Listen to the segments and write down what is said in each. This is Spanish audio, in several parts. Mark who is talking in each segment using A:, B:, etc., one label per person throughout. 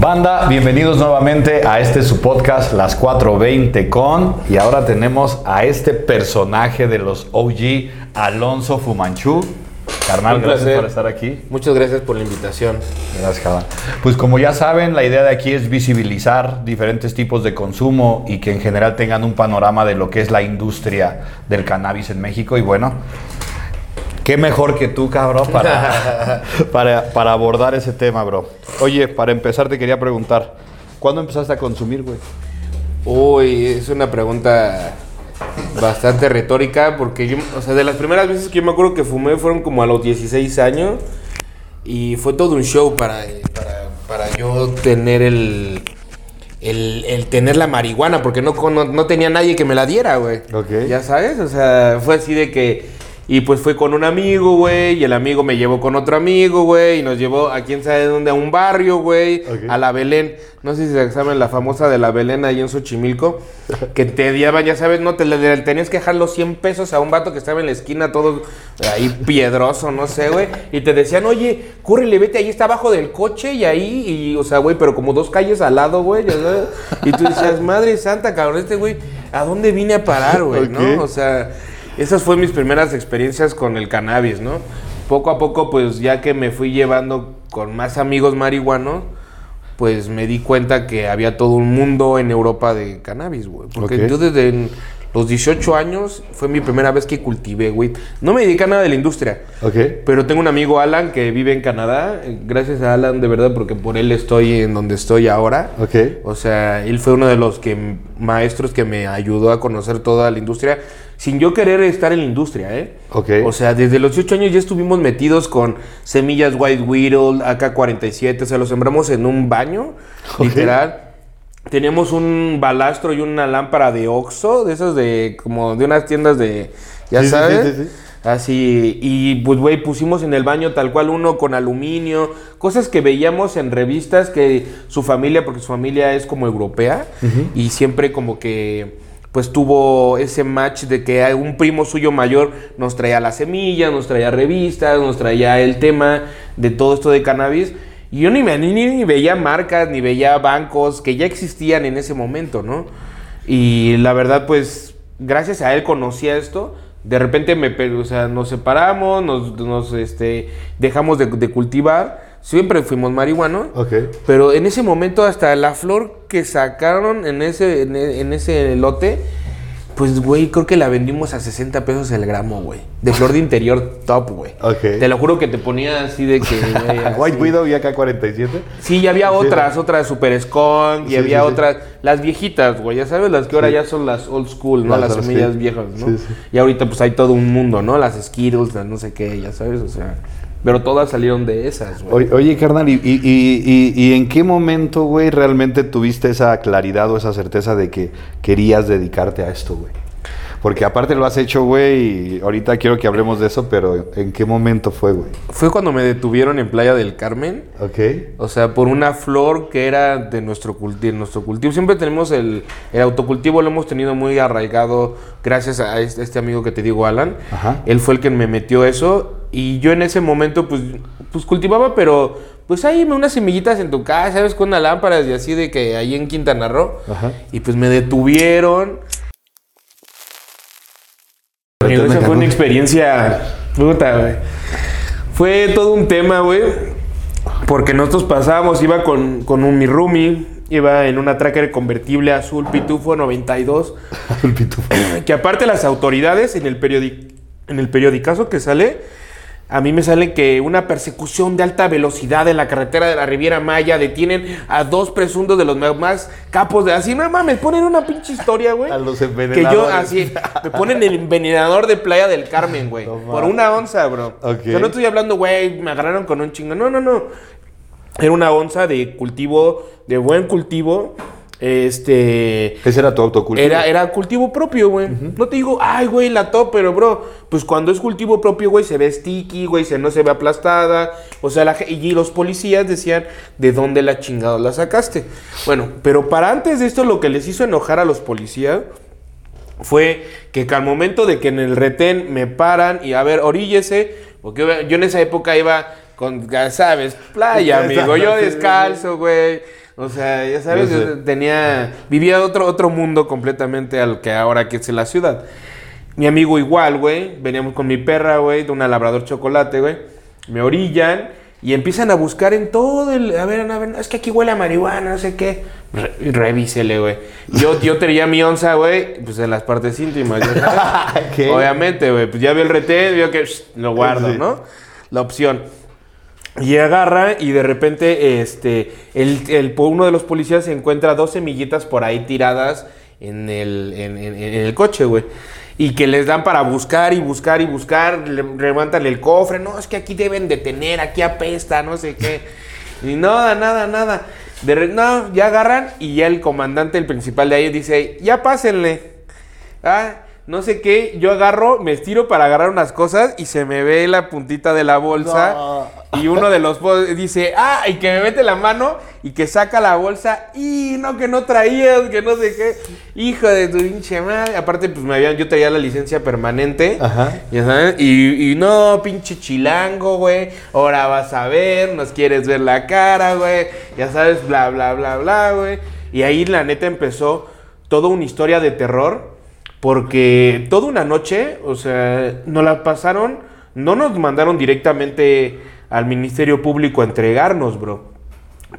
A: Banda, bienvenidos nuevamente a este su podcast Las 420 con y ahora tenemos a este personaje de los OG, Alonso Fumanchu. Carnal,
B: Un
A: gracias
B: placer.
A: por estar aquí.
B: Muchas gracias por la invitación.
A: Gracias, carnal. Pues como ya saben, la idea de aquí es visibilizar diferentes tipos de consumo y que en general tengan un panorama de lo que es la industria del cannabis en México. Y bueno, qué mejor que tú, cabrón, para, para, para abordar ese tema, bro. Oye, para empezar te quería preguntar, ¿cuándo empezaste a consumir, güey?
B: Uy, es una pregunta bastante retórica porque yo, o sea, de las primeras veces que yo me acuerdo que fumé fueron como a los 16 años y fue todo un show para, para, para yo tener el, el, el tener la marihuana porque no, no, no tenía nadie que me la diera, güey.
A: Ok.
B: Ya sabes, o sea, fue así de que... Y pues fue con un amigo, güey, y el amigo me llevó con otro amigo, güey, y nos llevó a quién sabe dónde, a un barrio, güey, a la Belén. No sé si se saben la famosa de la Belén ahí en Xochimilco, que te daban, ya sabes, no, te le- tenías que dejar los 100 pesos a un vato que estaba en la esquina todo ahí piedroso, no sé, güey, y te decían, oye, córrele, vete, ahí está abajo del coche y ahí, y, o sea, güey, pero como dos calles al lado, güey, y tú decías, madre santa, cabrón, este güey, ¿a dónde vine a parar, güey, no? O sea, esas fueron mis primeras experiencias con el cannabis, ¿no? Poco a poco, pues ya que me fui llevando con más amigos marihuanos, pues me di cuenta que había todo un mundo en Europa de cannabis, güey. Porque yo desde los 18 años fue mi primera vez que cultivé, güey. No me dediqué a nada de la industria.
A: Ok.
B: Pero tengo un amigo Alan que vive en Canadá. eh, Gracias a Alan, de verdad, porque por él estoy en donde estoy ahora.
A: Ok.
B: O sea, él fue uno de los que, maestros que me ayudó a conocer toda la industria, sin yo querer estar en la industria, ¿eh?
A: Ok.
B: O sea, desde los 18 años ya estuvimos metidos con semillas White Whittle, AK-47, o sea, lo sembramos en un baño, literal. Teníamos un balastro y una lámpara de Oxxo, de esas de, como de unas tiendas de, ya
A: Sí,
B: sabes.
A: sí, sí, sí.
B: Así, y pues, güey, pusimos en el baño tal cual uno con aluminio, cosas que veíamos en revistas que su familia, porque su familia es como europea, y siempre como que, pues tuvo ese match de que un primo suyo mayor nos traía las semillas, nos traía revistas, nos traía el tema de todo esto de cannabis. Y yo ni, ni, ni veía marcas, ni veía bancos que ya existían en ese momento, ¿no? Y la verdad, pues, gracias a él conocía esto. De repente me, o sea, nos separamos, nos, nos, este, dejamos de, de cultivar. Siempre fuimos marihuanos.
A: Ok.
B: Pero en ese momento hasta la flor que sacaron en ese, en, e- en ese lote, pues, güey, creo que la vendimos a 60 pesos el gramo, güey. De flor de interior top, güey.
A: Ok.
B: Te lo juro que te ponía así de que...
A: White. Widow y AK-47.
B: Sí, y había otras, otras Super Skunk, y
A: Sí,
B: había
A: sí,
B: otras, las viejitas, güey, ya sabes, las que ahora ya son las old school, ¿no?
A: Las
B: Las, semillas viejas, ¿no? Y ahorita pues hay todo un mundo, ¿no? Las Skittles, las no sé qué, ya sabes, o sea, pero todas salieron de esas, güey.
A: Oye, carnal, ¿y, y, y- y- y en qué momento, güey, realmente tuviste esa claridad o esa certeza de que querías dedicarte a esto, güey? Porque aparte lo has hecho, güey, y ahorita quiero que hablemos de eso, pero ¿en qué momento fue, güey?
B: Fue cuando me detuvieron en Playa del Carmen.
A: Ok.
B: O sea, por una flor que era de nuestro, culti- de nuestro cultivo. Siempre tenemos el, el autocultivo, lo hemos tenido muy arraigado gracias a este amigo que te digo, Alan.
A: Ajá.
B: Él fue el que me metió eso. Y yo en ese momento, pues, pues cultivaba, pero pues ahí unas semillitas en tu casa, ¿sabes? Con una lámpara y así de que ahí en Quintana Roo.
A: Ajá.
B: Y pues me detuvieron.
A: Pero
B: Esa fue una experiencia. Puta, güey. Fue todo un tema, güey. Porque nosotros pasábamos, iba con, con un mi roomie, iba en una tracker convertible azul Pitufo 92.
A: El pitufo.
B: Que aparte las autoridades en el, periodi- en el periodicazo que sale, a mí me sale que una persecución de alta velocidad en la carretera de la Riviera Maya detienen a dos presuntos de los más capos de así, no mames, ponen una pinche historia, güey.
A: A los
B: Que yo
A: envenenadores.
B: así, me ponen el envenenador de Playa del Carmen, güey.
A: No
B: por una onza, bro.
A: Ok.
B: Yo no estoy hablando, güey, me agarraron con un chingo. No, no, no. Era una onza de cultivo, de buen cultivo. Este.
A: Ese era tu autocultivo.
B: Era, era cultivo propio, güey. No te digo, ay, güey, la top, pero, bro, pues cuando es cultivo propio, güey, se ve sticky, güey, se, no se ve aplastada. O sea, la, y los policías decían, ¿de dónde la chingada la sacaste? Bueno, pero para antes de esto, lo que les hizo enojar a los policías fue que al momento de que en el retén me paran y a ver, oríllese, porque yo en esa época iba con, sabes, playa, amigo, yo descalzo, güey. O sea, ya sabes,
A: Yo
B: tenía. Vivía otro, otro mundo completamente al que ahora que es la ciudad. Mi amigo igual, güey. Veníamos con mi perra, güey, de una labrador chocolate, güey. Me orillan y empiezan a buscar en todo el. A ver, a ver, es que aquí huele a marihuana, no sé qué. Re- revísele, güey. Yo, yo tenía mi onza, güey, pues en las partes íntimas. Obviamente, güey. Pues ya vio el retén, vio que shh, lo guardo,
A: Sí.
B: ¿no? La opción. Y agarra y de repente este, el, el- uno de los policías encuentra dos semillitas por ahí tiradas en el, en, en- el coche, güey. Y que les dan para buscar y buscar y buscar, le, levantan el cofre, no, es que aquí deben de tener, aquí apesta, no sé qué. Y nada, nada, nada. De no, ya agarran y ya el comandante, el principal de ahí dice, ya pásenle. Ah, no sé qué, yo agarro, me estiro para agarrar unas cosas y se me ve la puntita de la bolsa.
A: No.
B: Y uno de los dice, ah, y que me mete la mano y que saca la bolsa. Y no, que no traías, que no sé qué. Hijo de tu pinche madre. Aparte, pues me habían, yo traía la licencia permanente.
A: Ajá.
B: Ya sabes, y, y no, pinche chilango, güey. Ahora vas a ver, nos quieres ver la cara, güey. Ya sabes, bla, bla, bla, bla, güey. Y ahí la neta empezó toda una historia de terror. Porque toda una noche, o sea, nos la pasaron, no nos mandaron directamente al Ministerio Público a entregarnos, bro.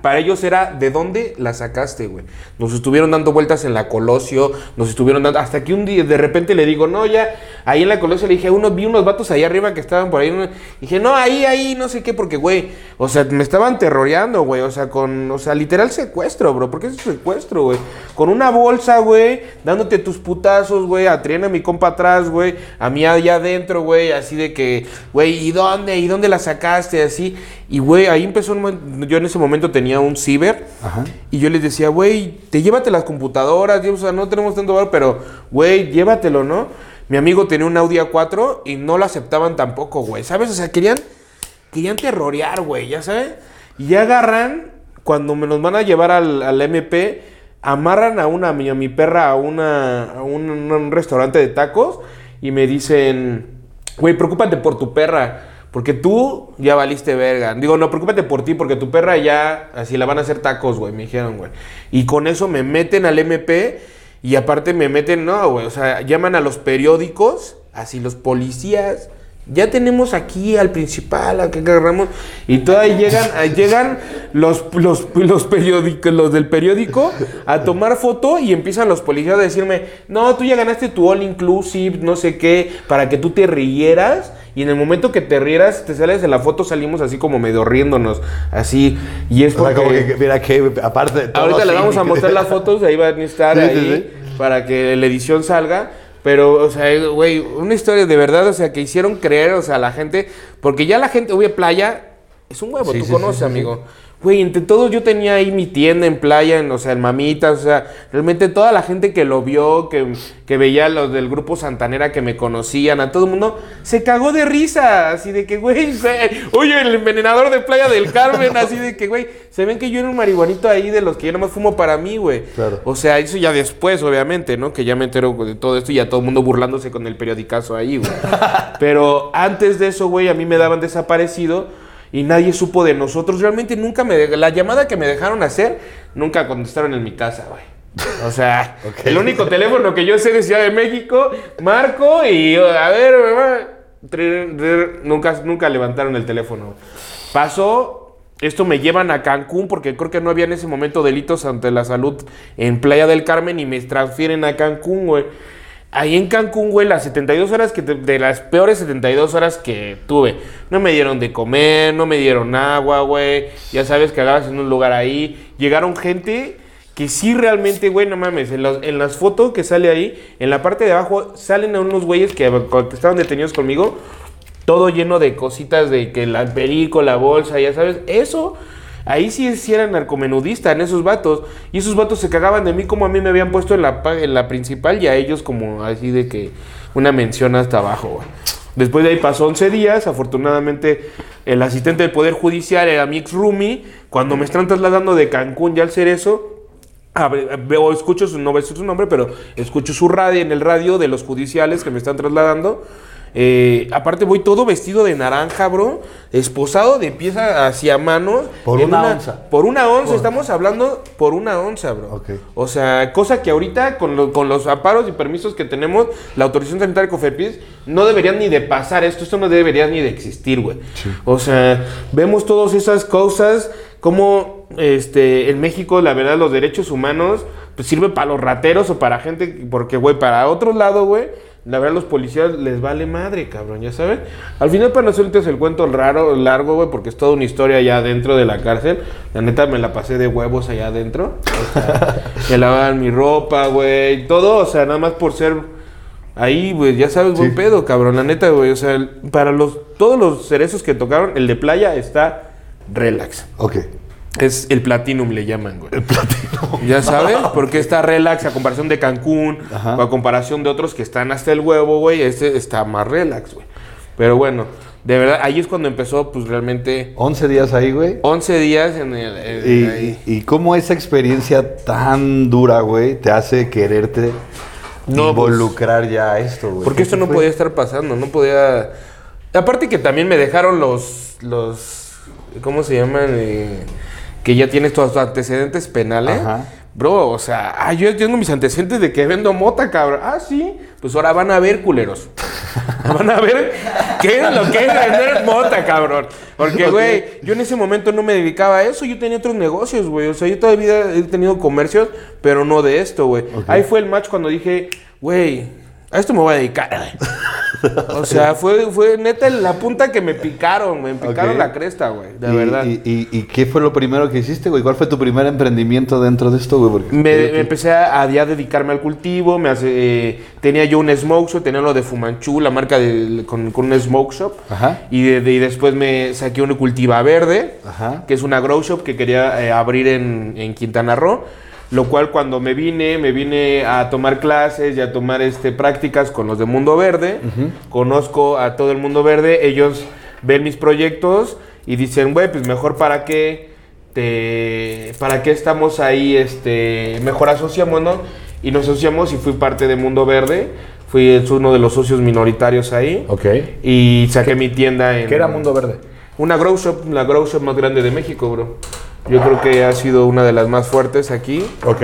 B: Para ellos era, ¿de dónde la sacaste, güey? Nos estuvieron dando vueltas en la Colosio, nos estuvieron dando... Hasta que un día, de repente le digo, no, ya, ahí en la Colosio le dije, uno, vi unos vatos ahí arriba que estaban por ahí. dije, no, ahí, ahí, no sé qué, porque, güey, o sea, me estaban terroreando, güey, o sea, con, o sea, literal secuestro, bro, porque es secuestro, güey. Con una bolsa, güey, dándote tus putazos, güey, a Triana, a mi compa atrás, güey, a mí allá adentro, güey, así de que, güey, ¿y dónde? ¿Y dónde la sacaste? Así. Y, güey, ahí empezó, un yo en ese momento tenía un ciber.
A: Ajá.
B: Y yo les decía, güey, te llévate las computadoras, o sea, no tenemos tanto valor, pero, güey, llévatelo, ¿no? Mi amigo tenía un Audi A4 y no lo aceptaban tampoco, güey, ¿sabes? O sea, querían, querían terrorear, güey, ¿ya sabes? Y ya agarran, cuando me nos van a llevar al, al MP, amarran a una, a mi, a mi perra a, una, a un, un restaurante de tacos y me dicen, güey, preocúpate por tu perra. Porque tú ya valiste verga. Digo, no, preocúpate por ti, porque tu perra ya, así la van a hacer tacos, güey, me dijeron, güey. Y con eso me meten al MP y aparte me meten, no, güey, o sea, llaman a los periódicos, así los policías. Ya tenemos aquí al principal, a que agarramos. Y todavía llegan, llegan los, los, los periódicos, los del periódico a tomar foto y empiezan los policías a decirme, no, tú ya ganaste tu all inclusive, no sé qué, para que tú te rieras. Y en el momento que te rieras, te sales de la foto, salimos así como medio riéndonos, así. Y es
A: O sea,
B: porque...
A: como que, mira que aparte todo.
B: Ahorita le
A: sí,
B: vamos a mostrar las fotos, ahí van a estar
A: Sí, sí,
B: ahí para que la edición salga. Pero, o sea, güey, una historia de verdad, o sea, que hicieron creer, o sea, a la gente, porque ya la gente, güey, playa, es un huevo,
A: Sí,
B: tú
A: sí,
B: conoces,
A: sí, sí,
B: amigo. Güey, entre todos yo tenía ahí mi tienda en playa, en, o sea, en mamitas, o sea, realmente toda la gente que lo vio, que, que veía a los del grupo Santanera que me conocían, a todo el mundo, se cagó de risa, así de que, güey, oye, el envenenador de Playa del Carmen, así de que, güey, se ven que yo era un marihuanito ahí de los que yo nomás fumo para mí, güey.
A: Claro.
B: O sea, eso ya después, obviamente, ¿no? Que ya me entero de todo esto y ya todo el mundo burlándose con el periodicazo ahí, güey. Pero antes de eso, güey, a mí me daban desaparecido y nadie supo de nosotros. Realmente nunca me... de- La llamada que me dejaron hacer, nunca contestaron en mi casa, güey. O sea, el único teléfono que yo sé de Ciudad de México, marco y a ver, mamá, nunca, nunca levantaron el teléfono. Pasó, esto me llevan a Cancún porque creo que no había en ese momento delitos ante la salud en Playa del Carmen y me transfieren a Cancún, güey. Ahí en Cancún, güey, las 72 horas que te- de las peores 72 horas que tuve. No me dieron de comer, no me dieron agua, güey. Ya sabes que agarras en un lugar ahí. Llegaron gente que sí realmente, güey, no mames. En, en las fotos que sale ahí, en la parte de abajo, salen a unos güeyes que, estaban detenidos conmigo. Todo lleno de cositas de que la perico, la bolsa, ya sabes. Eso, ahí sí, sí eran narcomenudistas en esos vatos. Y esos vatos se cagaban de mí como a mí me habían puesto en la, en la principal y a ellos como así de que una mención hasta abajo. Después de ahí pasó 11 días, afortunadamente el asistente del Poder Judicial era mi roomie. Cuando me están trasladando de Cancún ya al Cerezo, veo, escucho su, no decir su nombre, pero escucho su radio en el radio de los judiciales que me están trasladando. Eh, aparte voy todo vestido de naranja, bro. Esposado de pieza hacia manos.
A: Por una onza.
B: Por una onza,
A: Por-
B: estamos hablando por una onza, bro.
A: Ok.
B: O sea, cosa que ahorita con, lo- con los aparos y permisos que tenemos, la autorización sanitaria de COFEPRIS, no deberían ni de pasar esto, esto no debería ni de existir, güey. O sea, vemos todas esas cosas, como este, en México, la verdad, los derechos humanos, pues sirve para los rateros o para gente, porque, güey, para otro lado, güey, la verdad, los policías les vale madre, cabrón, ya sabes. Al final, para nosotros es el cuento raro, largo, güey, porque es toda una historia allá dentro de la cárcel. La neta, me la pasé de huevos allá adentro. O sea, me lavaban mi ropa, güey, todo, o sea, nada más por ser ahí, güey, ya sabes, buen
A: Sí.
B: pedo, cabrón, la neta, güey. O sea, para los, todos los cerezos que tocaron, el de playa está relax.
A: Ok.
B: Es el platinum, le llaman, güey.
A: El platino.
B: Ya sabes, porque está relax a comparación de Cancún
A: Ajá.
B: o a comparación de otros que están hasta el huevo, güey. Este está más relax, güey. Pero bueno, de verdad, ahí es cuando empezó, pues realmente
A: 11 días ahí, güey.
B: 11 días en el. en- ahí.
A: Y, y cómo esa experiencia tan dura, güey, te hace quererte
B: No,
A: involucrar ya a esto, güey.
B: Porque esto no
A: fue?
B: podía estar pasando, no podía. Aparte que también me dejaron los. los ¿Cómo se llaman? Eh, que ya tienes tus antecedentes penales.
A: Ajá.
B: Bro, o sea, ah, yo tengo mis antecedentes de que vendo mota, cabrón. Ah, sí. Pues ahora van a ver, culeros. van a ver qué es lo que es vender mota, cabrón. Porque, güey, yo en ese momento no me dedicaba a eso. Yo tenía otros negocios, güey. O sea, yo todavía he tenido comercios, pero no de esto, güey. Ahí fue el match cuando dije, güey, a esto me voy a dedicar. O sea, fue, fue neta la punta que me picaron, me picaron
A: Ok.
B: la cresta, güey. De
A: y,
B: verdad.
A: Y, y- y qué fue lo primero que hiciste, güey? ¿Cuál fue tu primer emprendimiento dentro de esto, güey?
B: Me, me empecé a, a ya dedicarme al cultivo, me hace, eh, tenía yo un smoke shop, tenía lo de Fumanchu, la marca de, con, con un smoke shop.
A: Ajá.
B: Y, de- de- y después me saqué una cultiva verde,
A: Ajá.
B: que es una grow shop que quería eh, abrir en, en Quintana Roo. Lo cual cuando me vine, me vine a tomar clases y a tomar este, prácticas con los de Mundo Verde. Conozco a todo el Mundo Verde, ellos ven mis proyectos y dicen, güey, pues mejor para qué te, para qué estamos ahí, este, mejor asociémonos. Y nos asociamos y fui parte de Mundo Verde. Fui uno de los socios minoritarios ahí.
A: Ok.
B: Y saqué mi tienda en...
A: ¿Qué era Mundo Verde?
B: Una grow shop, la grow shop más grande de México, bro. Yo creo que ha sido una de las más fuertes aquí.
A: Ok.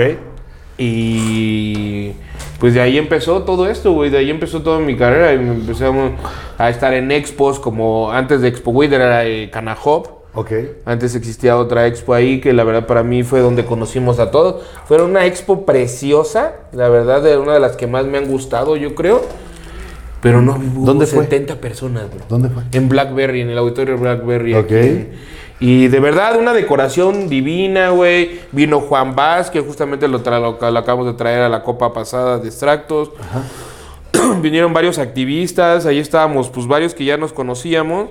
B: Y pues de ahí empezó todo esto, güey. De ahí empezó toda mi carrera. Y empezamos a estar en expos como antes de Expo Wither era eh, Canahop.
A: Ok.
B: Antes existía otra expo ahí que la verdad para mí fue donde conocimos a todos. Fue una expo preciosa, la verdad, de una de las que más me han gustado, yo creo. Pero no hubo
A: ¿Dónde fue?
B: 70 personas, bro.
A: ¿Dónde fue?
B: En Blackberry, en el auditorio Blackberry.
A: Ok.
B: aquí. Y de verdad, una decoración divina, güey. Vino Juan Vaz, que justamente lo, lo, lo acabamos de traer a la copa pasada de extractos. Vinieron varios activistas, ahí estábamos, pues varios que ya nos conocíamos.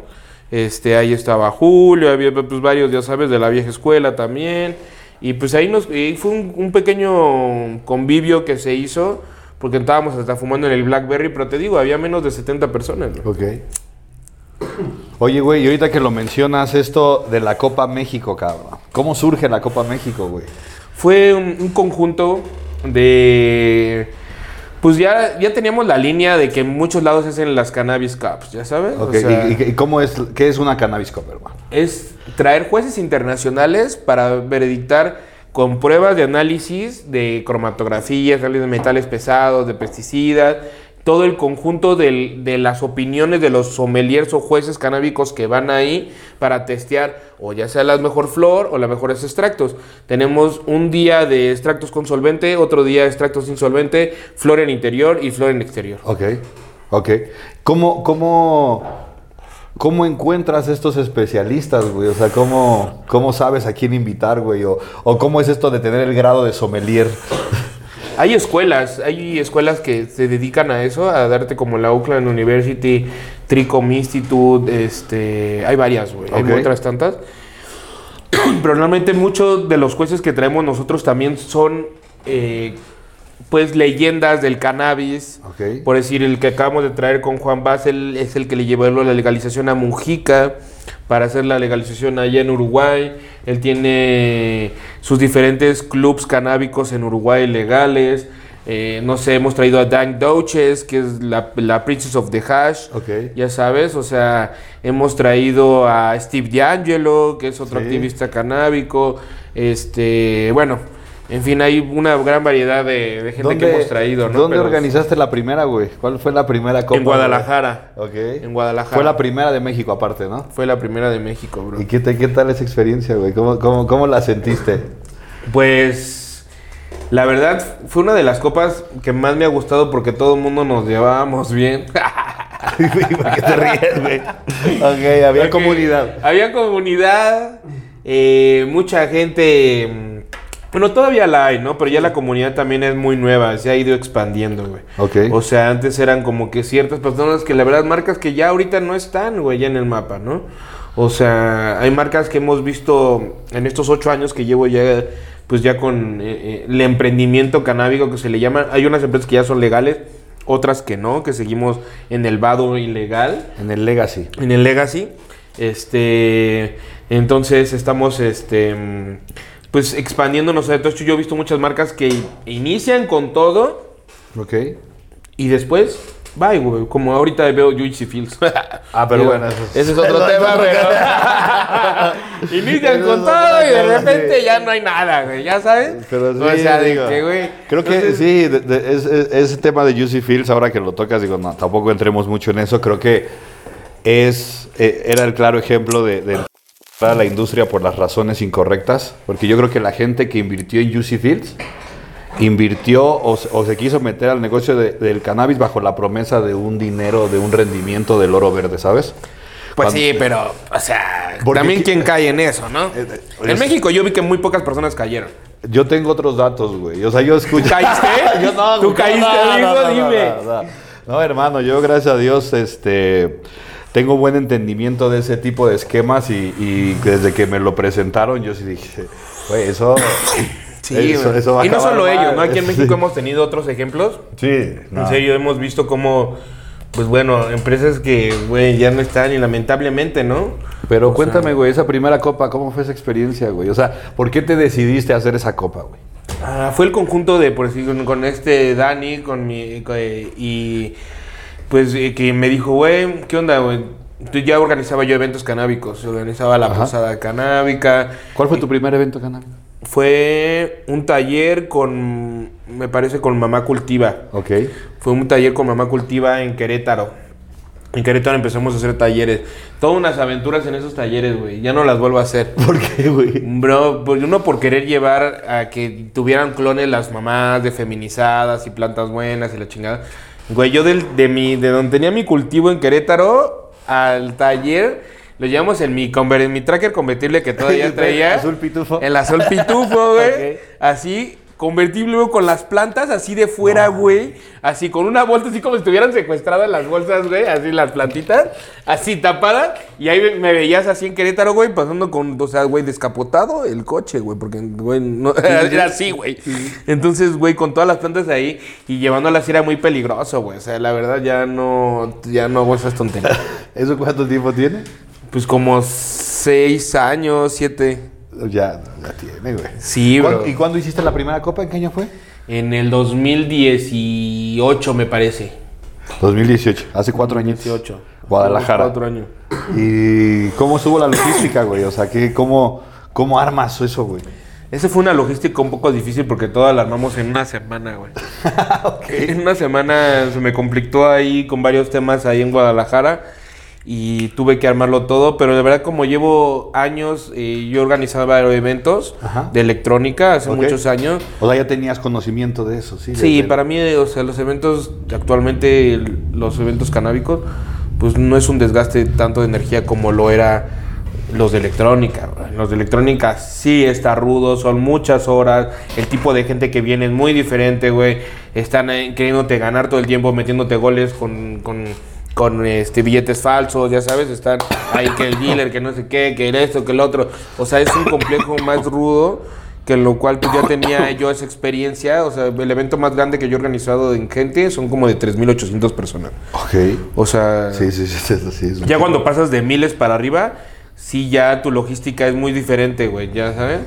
B: Este, ahí estaba Julio, había pues varios, ya sabes, de la vieja escuela también. Y pues ahí nos, y fue un, un pequeño convivio que se hizo, porque estábamos hasta fumando en el Blackberry, pero te digo, había menos de 70 personas. güey.
A: Ok. Oye, güey, y ahorita que lo mencionas, esto de la Copa México, cabrón. ¿Cómo surge la Copa México, güey?
B: Fue un, un conjunto de... Pues ya, ya teníamos la línea de que en muchos lados hacen las cannabis cups, ¿ya sabes? O
A: Ok,
B: sea,
A: ¿Y, cómo es, qué es una cannabis cup, hermano?
B: es traer jueces internacionales para veredictar con pruebas de análisis de cromatografía, análisis de metales pesados, de pesticidas, todo el conjunto de las opiniones de los sommeliers o jueces canábicos que van ahí para testear o ya sea la mejor flor o los mejores extractos. Tenemos un día de extractos con solvente, otro día de extractos sin solvente, flor en interior y flor en exterior.
A: Ok, ok. ¿Cómo, cómo, cómo encuentras estos especialistas, güey? O sea, ¿cómo, cómo sabes a quién invitar, güey? O, o cómo es esto de tener el grado de sommelier?
B: Hay escuelas, hay escuelas que se dedican a eso, a darte como la Oakland University, Tricom Institute, este, hay varias, güey, hay otras tantas. Pero normalmente muchos de los jueces que traemos nosotros también son, eh, pues, leyendas del cannabis. Por decir, el que acabamos de traer con Juan Basel es el que le llevó la legalización a Mujica para hacer la legalización allá en Uruguay. Él tiene sus diferentes clubs canábicos en Uruguay legales. eh, no sé, hemos traído a Dan Douches, que es la, la Princess of the Hash. Ya sabes, o sea, hemos traído a Steve D'Angelo, que es otro
A: Sí.
B: activista canábico. Este, bueno, en fin, hay una gran variedad de, de gente que hemos traído, ¿no?
A: ¿Dónde
B: Pero
A: organizaste la primera, güey? ¿Cuál fue la primera copa?
B: En Guadalajara.
A: güey? Ok.
B: En Guadalajara.
A: Fue la primera de México aparte, ¿no?
B: Fue la primera de México, bro.
A: ¿Y qué, te- qué tal esa experiencia, güey? ¿Cómo, cómo, cómo la sentiste?
B: Pues la verdad fue una de las copas que más me ha gustado porque todo el mundo nos llevábamos bien.
A: ¿Por qué te ríes, güey? Ok, había comunidad.
B: Había comunidad, eh, mucha gente. Bueno, todavía la hay, ¿no? Pero ya la comunidad también es muy nueva, se ha ido expandiendo, güey.
A: Ok.
B: O sea, antes eran como que ciertas personas que la verdad marcas que ya ahorita no están, güey, ya en el mapa, ¿no? O sea, hay marcas que hemos visto en estos ocho años que llevo ya, pues ya con eh, eh, el emprendimiento canábico que se le llama. Hay unas empresas que ya son legales, otras que no, que seguimos en el vado ilegal
A: En el Legacy.
B: en el Legacy. Este, entonces estamos, este, pues expandiéndonos. Entonces yo he visto muchas marcas que inician con todo
A: Ok.
B: y después, bye, güey. Como ahorita veo Juicy Fields.
A: Ah, pero bueno, eso es-
B: ese es otro tema, pero inician con todo y de repente ya no hay nada, güey. ¿Ya sabes?
A: Pero sí,
B: o sea,
A: digo,
B: que, güey.
A: Creo que sí, de- de- es- es- ese tema de Juicy Fields, ahora que lo tocas, digo, no, tampoco entremos mucho en eso. Creo que es eh, era el claro ejemplo de, a la industria por las razones incorrectas. Porque yo creo que la gente que invirtió en Juicy Fields invirtió o, se- o se quiso meter al negocio de- del cannabis bajo la promesa de un dinero, de un rendimiento del oro verde, ¿sabes?
B: Pues
A: Cuando-
B: sí, pero, o sea, también quién cae en eso, ¿no?
A: eh,
B: En
A: es-
B: México yo vi que muy pocas personas cayeron.
A: Yo tengo otros datos, güey. O sea, yo escucho.
B: ¿Caíste?
A: Yo no,
B: ¿Tú caíste,
A: no,
B: amigo?
A: no, no,
B: Dime.
A: No, hermano, yo gracias a Dios, este, tengo buen entendimiento de ese tipo de esquemas y, y desde que me lo presentaron, yo sí dije, güey, eso,
B: Sí,
A: eso, eso va a
B: y no solo
A: mal".
B: ellos, ¿no? Aquí en México
A: Sí.
B: hemos tenido otros ejemplos.
A: Sí, no.
B: En serio, hemos visto cómo, pues bueno, empresas que, güey, ya no están y lamentablemente, ¿no?
A: Pero
B: O
A: cuéntame, güey, esa primera copa, ¿cómo fue esa experiencia, güey? O sea, ¿por qué te decidiste a hacer esa copa, güey?
B: Ah, fue el conjunto de, por decir, con, con este Dani, con mi, con- eh, y pues eh, que me dijo, güey, ¿qué onda, güey? Ya organizaba yo eventos canábicos, organizaba la
A: Ajá.
B: posada canábica.
A: ¿Cuál fue tu primer evento canábico?
B: Fue un taller con, me parece, con Mamá Cultiva.
A: Ok.
B: Fue un taller con Mamá Cultiva en Querétaro. En Querétaro empezamos a hacer talleres. Todas unas aventuras en esos talleres, güey. Ya no las vuelvo a hacer.
A: ¿Por qué, güey?
B: Bro, pues uno por querer llevar a que tuvieran clones las mamás de feminizadas y plantas buenas y la chingada. Güey, yo del, de mi, de donde tenía mi cultivo en Querétaro al taller, lo llevamos en mi, en mi tracker convertible que todavía traía.
A: Azul pitufo.
B: El azul pitufo, güey. Así, convertible güey, con las plantas así de fuera, güey. Así, con una bolsa, así como si estuvieran secuestradas las bolsas, güey. Así, las plantitas. Así, tapadas. Y ahí me- me veías así en Querétaro, güey, pasando con, o sea, güey, descapotado el coche, güey. Porque, güey, no, era así, güey. Entonces, güey, con todas las plantas ahí y llevándolas era muy peligroso, güey. O sea, la verdad ya no, ya no hago esas tonterías.
A: ¿Eso cuánto tiempo tiene?
B: Pues como seis años, siete.
A: Ya, ya tiene, güey.
B: Sí,
A: ¿Cuándo-
B: bro.
A: ¿Y cuándo hiciste la primera copa? ¿En qué año fue?
B: En el 2018, me parece.
A: 2018, hace cuatro años.
B: 18.
A: Guadalajara.
B: Cuatro años.
A: ¿Y cómo estuvo la logística, güey? O sea, ¿qué, cómo, ¿cómo armas eso, güey?
B: Esa fue una logística un poco difícil porque toda la armamos en una semana, güey. En una semana se me complicó ahí con varios temas ahí en Guadalajara y tuve que armarlo todo, pero de verdad como llevo años, eh, yo organizaba eventos
A: Ajá.
B: de electrónica hace muchos años.
A: O sea, ya tenías conocimiento de eso, ¿sí?
B: Sí, para mí, o sea, los eventos, actualmente los eventos canábicos, pues no es un desgaste tanto de energía como lo era los de electrónica. Los de electrónica sí está rudo, son muchas horas, el tipo de gente que viene es muy diferente, güey. Están eh, queriéndote ganar todo el tiempo, metiéndote goles con... con con este billetes falsos, ya sabes, están ahí que el dealer, que no sé qué, que esto, que el otro. O sea, es un complejo más rudo que lo cual pues ya tenía yo esa experiencia, o sea, el evento más grande que yo he organizado en gente son como de 3.800 personas.
A: Ok.
B: O sea,
A: Sí, sí, sí, sí, sí, es
B: ya cuando pasas de miles para arriba, sí ya tu logística es muy diferente, güey, ya sabes.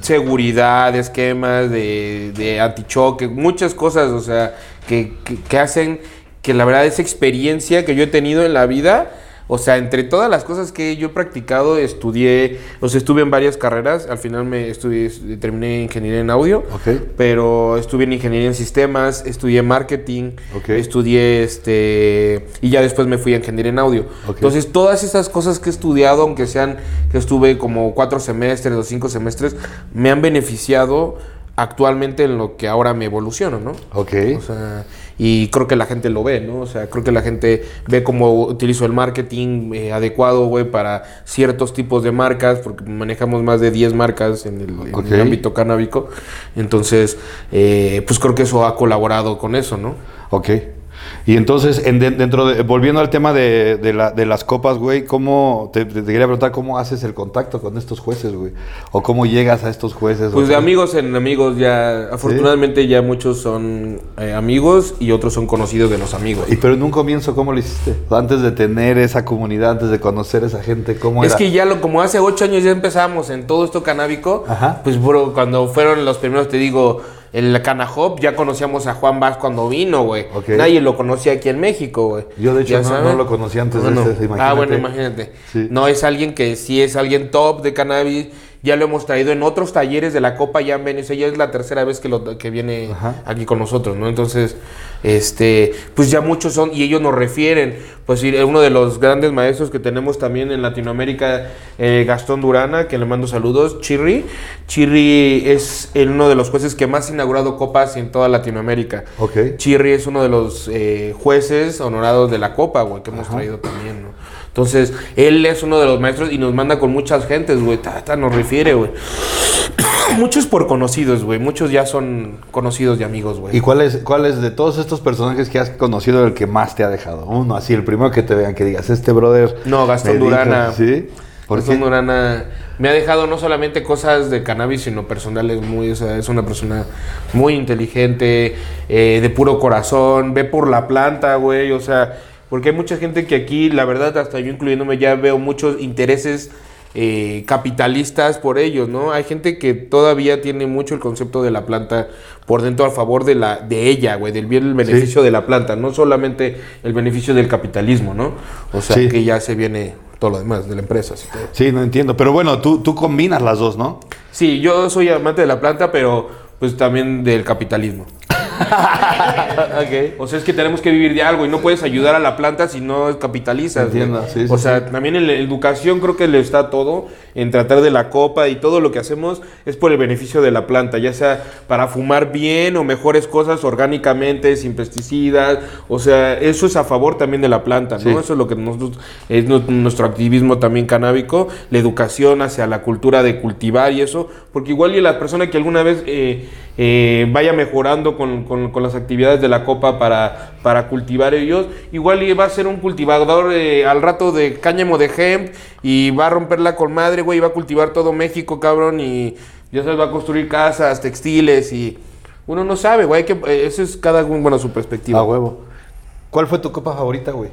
B: seguridad, esquemas de, de antichoque, muchas cosas, o sea, que, que, que hacen que la verdad esa experiencia que yo he tenido en la vida, o sea, entre todas las cosas que yo he practicado, estudié, o sea, estuve en varias carreras, al final me estudié, terminé ingeniería en audio,
A: Ok.
B: pero estuve en ingeniería en sistemas, estudié marketing, estudié este y ya después me fui a ingeniería en audio.
A: Ok.
B: Entonces, todas esas cosas que he estudiado, aunque sean que estuve como cuatro semestres o cinco semestres, me han beneficiado actualmente en lo que ahora me evoluciono, ¿no?
A: Ok.
B: O sea, y creo que la gente lo ve, ¿no? O sea, creo que la gente ve cómo utilizo el marketing eh, adecuado, güey, para ciertos tipos de marcas, porque manejamos más de 10 marcas en el, en
A: Ok.
B: el ámbito canábico. Entonces, eh, pues creo que eso ha colaborado con eso, ¿no?
A: Ok. Y entonces, en de- dentro de, volviendo al tema de, de la- de las copas, güey, ¿cómo, te, te quería preguntar cómo haces el contacto con estos jueces, güey? O cómo llegas a estos jueces.
B: Pues de amigos en amigos ya, afortunadamente ya muchos son eh, amigos y otros son conocidos de los amigos.
A: Y pero en un comienzo, ¿cómo lo hiciste? Antes de tener esa comunidad, antes de conocer esa gente, ¿cómo
B: Es
A: era?
B: que ya lo, como hace ocho años ya empezamos en todo esto canábico,
A: Ajá.
B: pues bro, cuando fueron los primeros, te digo, el Canahop, ya conocíamos a Juan Vaz cuando vino, güey. Nadie lo conocía aquí en México, güey.
A: Yo, de hecho, no- no lo conocí antes de
B: Bueno.
A: este,
B: Ah, bueno, imagínate.
A: Sí.
B: No, es alguien que sí es alguien top de cannabis. Ya lo hemos traído en otros talleres de la Copa, ya en Venezuela. Ya es la tercera vez que, lo, que viene
A: Ajá.
B: aquí con nosotros, ¿no? Entonces, este, pues ya muchos son, y ellos nos refieren. Pues uno de los grandes maestros que tenemos también en Latinoamérica, eh, Gastón Durana, que le mando saludos, Chirri. Chirri es el- uno de los jueces que más ha inaugurado copas en toda Latinoamérica.
A: Ok.
B: Chirri es uno de los eh, jueces honorados de la Copa, güey, que hemos
A: Ajá.
B: traído también, ¿no? Entonces, él es uno de los maestros y nos manda con muchas gentes, güey. Tata nos refiere, güey. Muchos por conocidos, güey. Muchos ya son conocidos y amigos, güey.
A: ¿Y cuál es, cuál es de todos estos personajes que has conocido el que más te ha dejado? Uno, así, el primero que te vean, que digas, este brother.
B: No, Gastón
A: me dijo",
B: Durana.
A: ¿Sí? ¿Por
B: Gastón
A: qué?
B: Durana me ha dejado no solamente cosas de cannabis, sino personales. Muy, o sea, es una persona muy inteligente, eh, de puro corazón, ve por la planta, güey. O sea, porque hay mucha gente que aquí, la verdad, hasta yo incluyéndome, ya veo muchos intereses eh, capitalistas por ellos, ¿no? Hay gente que todavía tiene mucho el concepto de la planta por dentro a favor de la de ella, güey, del bien el beneficio de la planta, no solamente el beneficio del capitalismo, ¿no? O sea,
A: Sí.
B: que ya se viene todo lo demás de la empresa. así que-
A: Sí, no entiendo. Pero bueno, tú, tú combinas las dos, ¿no?
B: Sí, yo soy amante de la planta, pero pues también del capitalismo. O sea, es que tenemos que vivir de algo y no puedes ayudar a la planta si no capitalizas.
A: Entiendo, sí,
B: o sea, también en la educación creo que le está todo en tratar de la copa y todo lo que hacemos es por el beneficio de la planta, ya sea para fumar bien o mejores cosas orgánicamente, sin pesticidas. O sea, eso es a favor también de la planta, ¿no? Eso es lo que nosotros, es nu- nuestro activismo también canábico, la educación hacia la cultura de cultivar y eso, porque igual y la persona que alguna vez eh, eh, vaya mejorando con, con- con las actividades de la copa para, para cultivar ellos, igual va a ser un cultivador eh, al rato de cáñamo de hemp y va a romperla con madre, güey, y va a cultivar todo México, cabrón, y ya sabes, va a construir casas, textiles y... Uno no sabe, güey, hay que, eh, eso es cada uno, bueno, su perspectiva.
A: A huevo. ¿Cuál fue tu copa favorita, güey?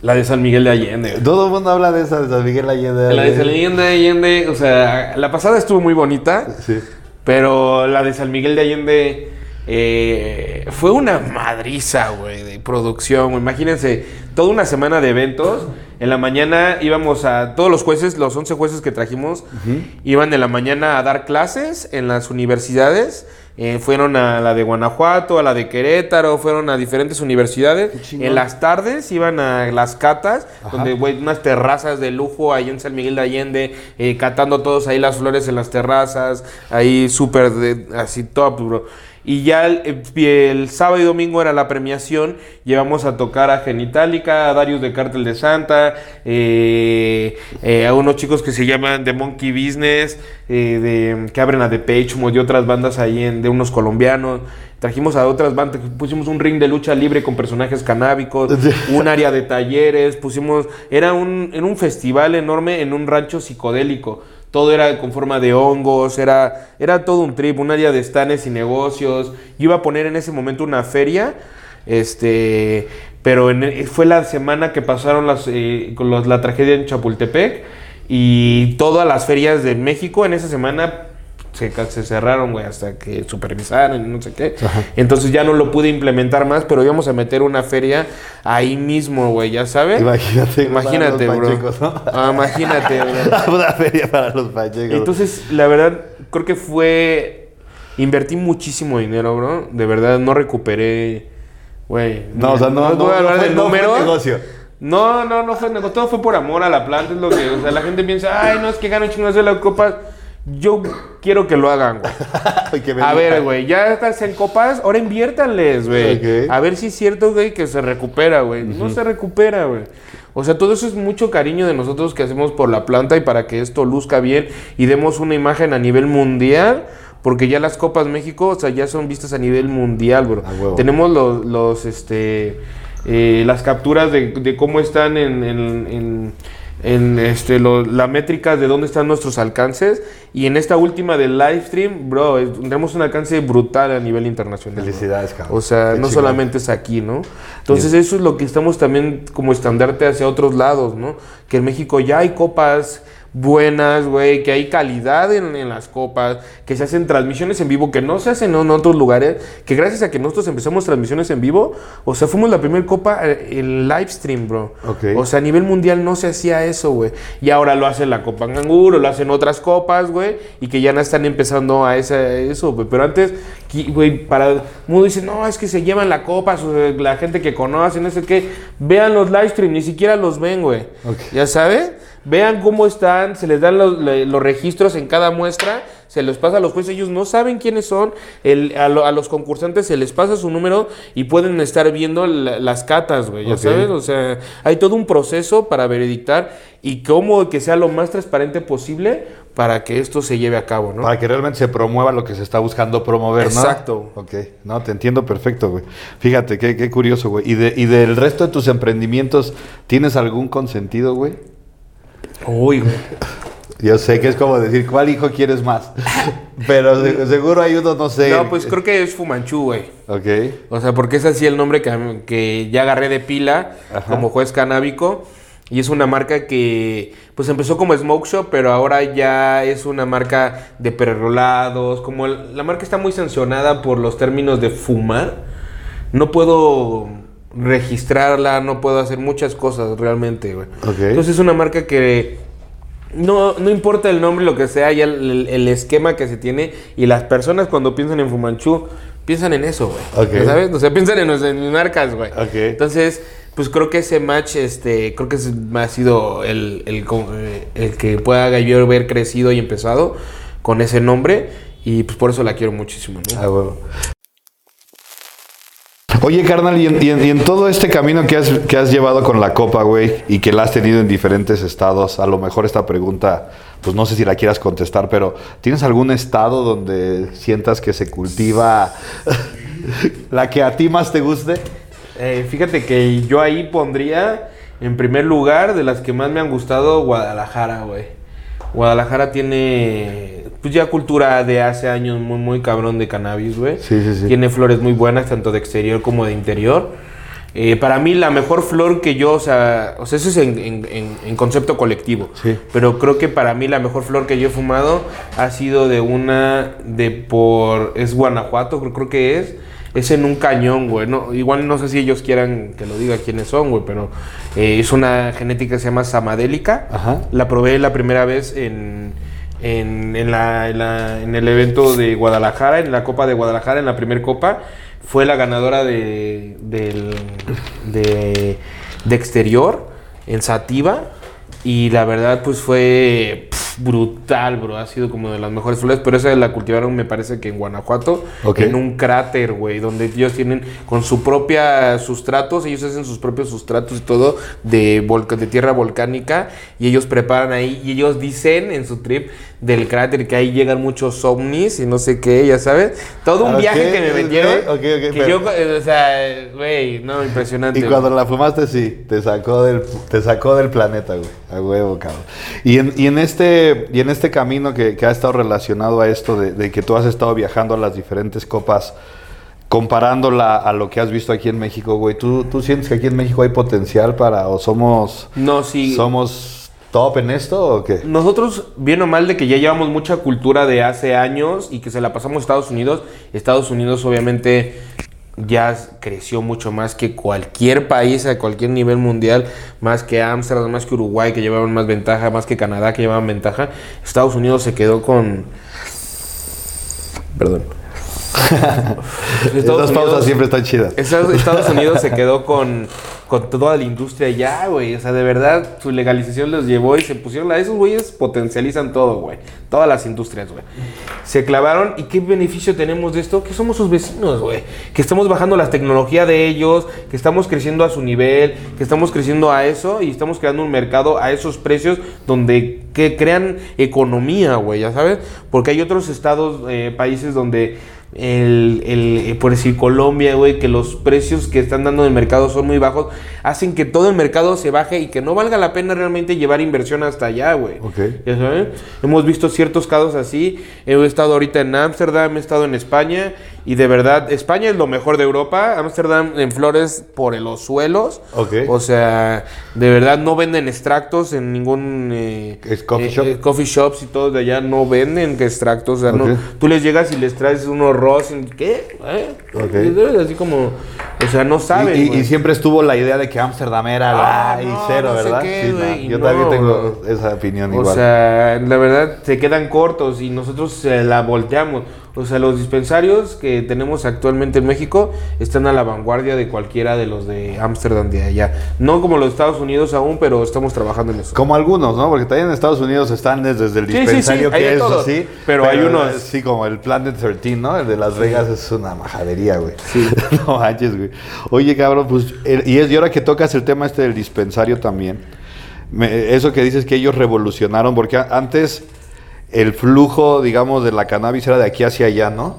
B: La de San Miguel de Allende. güey.
A: Todo el mundo habla de esa, de San Miguel Allende.
B: La de San Miguel de Allende, o sea, la pasada estuvo muy bonita,
A: Sí.
B: Pero la de San Miguel de Allende eh, fue una madriza, güey, de producción. Imagínense, toda una semana de eventos. En la mañana íbamos a, todos los jueces, los 11 jueces que trajimos, iban en la mañana a dar clases en las universidades. Eh, fueron a la de Guanajuato, a la de Querétaro, fueron a diferentes universidades. En las tardes iban a las catas,
A: Ajá.
B: donde, güey, unas terrazas de lujo ahí en San Miguel de Allende, eh, catando todos ahí las flores en las terrazas, ahí súper de- así top, bro. Y ya el, el sábado y domingo era la premiación, llevamos a tocar a Genitalica, a Darius de Cártel de Santa, eh, eh, a unos chicos que se llaman The Monkey Business, eh, de, que abren a The Page, y otras bandas ahí en- de unos colombianos. Trajimos a otras bandas, pusimos un ring de lucha libre con personajes canábicos, un área de talleres, pusimos, era un, era un festival enorme en un rancho psicodélico. Todo era con forma de hongos, era, era todo un trip, un área de estanes y negocios. Yo iba a poner en ese momento una feria, este, pero en- fue la semana que pasaron las, eh, la tragedia en Chapultepec y todas las ferias de México en esa semana se, se cerraron, güey, hasta que supervisaron y no sé qué. Entonces ya no lo pude implementar más, pero íbamos a meter una feria ahí mismo, güey, ya sabes.
A: Imagínate.
B: Imagínate,
A: para los
B: bro.
A: pachecos, ¿no?
B: Ah, imagínate, bro.
A: Una feria para los pachecos.
B: Entonces, la verdad, creo que fue. Invertí muchísimo dinero, bro. De verdad, no recuperé. Güey.
A: no, o sea, no,
B: les
A: no,
B: voy a
A: no
B: hablar del
A: no fue
B: número.
A: negocio.
B: No, no, no fue negocio. Todo fue por amor a la planta. Es lo que. O sea, la gente piensa, ay, no, es que gano chingados de la copa. Yo quiero que lo hagan, güey. A ver, güey, ya estás en copas, ahora inviértanles, güey. A ver si es cierto, güey, que se recupera, güey. No se recupera, güey. O sea, todo eso es mucho cariño de nosotros que hacemos por la planta y para que esto luzca bien y demos una imagen a nivel mundial. Porque ya las Copas México, o sea, ya son vistas a nivel mundial, bro. Tenemos los, los, este, eh, las capturas de, de cómo están en, en- en- en, este, lo- la métrica de dónde están nuestros alcances. Y en esta última del live stream, bro, tenemos un alcance brutal a nivel internacional.
A: Felicidades, cabrón.
B: O sea,
A: Qué
B: no solamente es aquí, ¿no? Entonces eso es lo que estamos también como estandarte hacia otros lados, ¿no? Que en México ya hay copas buenas, güey, que hay calidad en, en las copas, que se hacen transmisiones en vivo, que no se hacen en otros lugares, que gracias a que nosotros empezamos transmisiones en vivo, o sea, fuimos la primera copa eh, en live stream, bro. O sea, a nivel mundial no se hacía eso, güey. Y ahora lo hace la Copa Canguro, lo hacen otras copas, güey, y que ya no están empezando a esa, eso, güey. Pero antes, güey, para... Mundo dice, no, es que se llevan la copa, la gente que conoce, no sé qué. Vean los live stream, ni siquiera los ven, güey. ¿Ya sabes? Vean cómo están, se les dan los, los registros en cada muestra, se los pasa a los jueces, ellos no saben quiénes son, el- a, lo- a los concursantes se les pasa su número y pueden estar viendo la- las catas, güey, ya sabes, o sea, hay todo un proceso para veredictar y cómo que sea lo más transparente posible para que esto se lleve a cabo, ¿no?
A: Para que realmente se promueva lo que se está buscando promover, ¿no?
B: Exacto.
A: Ok, no, te entiendo perfecto, güey. Fíjate, qué, qué curioso, güey. ¿Y, de, ¿Y del resto de tus emprendimientos, tienes algún consentido, güey?
B: Uy, güey.
A: Yo sé que es como decir, ¿cuál hijo quieres más? Pero se- seguro hay uno, no sé.
B: No, pues creo que es Fumanchu, güey.
A: Ok,
B: O sea, porque es así el nombre que, que ya agarré de pila
A: Ajá.
B: como juez canábico. Y es una marca que, pues empezó como Smoke Shop, pero ahora ya es una marca de perrolados. Como el- la marca está muy sancionada por los términos de fumar, no puedo registrarla, no puedo hacer muchas cosas realmente, güey.
A: Ok.
B: Entonces es una marca que no, no importa el nombre, lo que sea, ya el, el- esquema que se tiene y las personas cuando piensan en Fumanchu piensan en eso, güey.
A: Ok.
B: ¿Ya ¿Sabes? O sea, piensan en, en marcas, güey.
A: Ok.
B: Entonces, pues creo que ese match, este, creo que ha sido el, el, eh, el que pueda yo haber crecido y empezado con ese nombre y pues por eso la quiero muchísimo, ¿no?
A: Ah. Oye, carnal, y en, y en- y en todo este camino que has, que has llevado con la copa, güey, y que la has tenido en diferentes estados, a lo mejor esta pregunta, pues no sé si la quieras contestar, pero ¿tienes algún estado donde sientas que se cultiva la que a ti más te guste?
B: Eh, fíjate que yo ahí pondría en primer lugar de las que más me han gustado Guadalajara, güey. Guadalajara tiene pues ya cultura de hace años muy muy cabrón de cannabis, güey.
A: Sí, sí, sí.
B: Tiene flores muy buenas tanto de exterior como de interior. Eh, para mí la mejor flor que yo, o sea, o sea eso es en, en- en- concepto colectivo.
A: Sí.
B: Pero creo que para mí la mejor flor que yo he fumado ha sido de una de por es Guanajuato, creo, creo que es. Es en un cañón, güey. No, igual no sé si ellos quieran que lo diga quiénes son, güey, pero eh, es una genética que se llama samadélica.
A: Ajá.
B: La probé la primera vez en, en, en la- en la- en el evento de Guadalajara, en la Copa de Guadalajara, en la primer Copa. Fue la ganadora de, del- de, de exterior en Sativa. Y la verdad, pues fue brutal, bro. Ha sido como de las mejores flores. Pero esa la cultivaron, me parece que en Guanajuato. En un cráter, güey. Donde ellos tienen con su propia sustratos. Ellos hacen sus propios sustratos y todo de, volca- de tierra volcánica. Y ellos preparan ahí. Y ellos dicen en su trip del cráter que ahí llegan muchos ovnis y no sé qué, ya sabes. Todo un viaje que me metieron.
A: ok, ok,
B: que
A: pero-
B: yo, eh, o sea, güey, no, impresionante.
A: Y cuando la fumaste, sí, te sacó del, te sacó del planeta, güey. A huevo, cabrón. Y en, y en este, y en este camino que, que ha estado relacionado a esto de, de que tú has estado viajando a las diferentes copas, comparándola a lo que has visto aquí en México, güey, ¿tú, tú sientes que aquí en México hay potencial para, o somos,
B: No, sí.
A: somos top en esto o qué?
B: Nosotros, bien o mal, de que ya llevamos mucha cultura de hace años y que se la pasamos a Estados Unidos. Estados Unidos, obviamente, ya creció mucho más que cualquier país a cualquier nivel mundial, más que Ámsterdam, más que Uruguay, que llevaban más ventaja, más que Canadá, que llevaban ventaja. Estados Unidos se quedó con. Perdón.
A: Estas pausas siempre están chidas.
B: Estados Unidos se quedó con, con toda la industria ya, güey. O sea, de verdad, su legalización los llevó y se pusieron a esos güeyes potencializan todo, güey. Todas las industrias, güey. Se clavaron y qué beneficio tenemos de esto? Que somos sus vecinos, güey. Que estamos bajando la tecnología de ellos, que estamos creciendo a su nivel, que estamos creciendo a eso y estamos creando un mercado a esos precios donde que crean economía, güey, ya sabes. Porque hay otros estados, eh, países donde el, el, eh, por decir Colombia, güey, que los precios que están dando en el mercado son muy bajos, hacen que todo el mercado se baje y que no valga la pena realmente llevar inversión hasta allá, güey. ¿Ya saben? Hemos visto ciertos casos así. He estado ahorita en Ámsterdam, he estado en España y de verdad, España es lo mejor de Europa. Ámsterdam en flores por los suelos. O sea, de verdad no venden extractos en ningún eh,
A: coffee,
B: eh,
A: shop?
B: coffee shops y todo de allá no venden extractos. O sea, no, tú les llegas y les traes unos ¿qué? ¿Eh? Así como, o sea, no saben.
A: Y, siempre estuvo la idea de que Ámsterdam era la ah, y cero, ¿verdad? sí, yo también tengo esa opinión igual.
B: O sea, la verdad se quedan cortos y nosotros la volteamos. O sea, los dispensarios que tenemos actualmente en México están a la vanguardia de cualquiera de los de Ámsterdam de allá. No como los Estados Unidos aún, pero estamos trabajando en eso.
A: Como algunos, ¿no? Porque también en Estados Unidos están desde el dispensario que es así.
B: Pero, hay unos.
A: Sí, como el Planet 13, ¿no? El de Las Vegas es una majadería, güey. Sí. no manches, güey. Oye, cabrón, pues. y es de ahora que tocas el tema este del dispensario también. eso que dices que ellos revolucionaron, porque antes el flujo, digamos, de la cannabis era de aquí hacia allá, ¿no?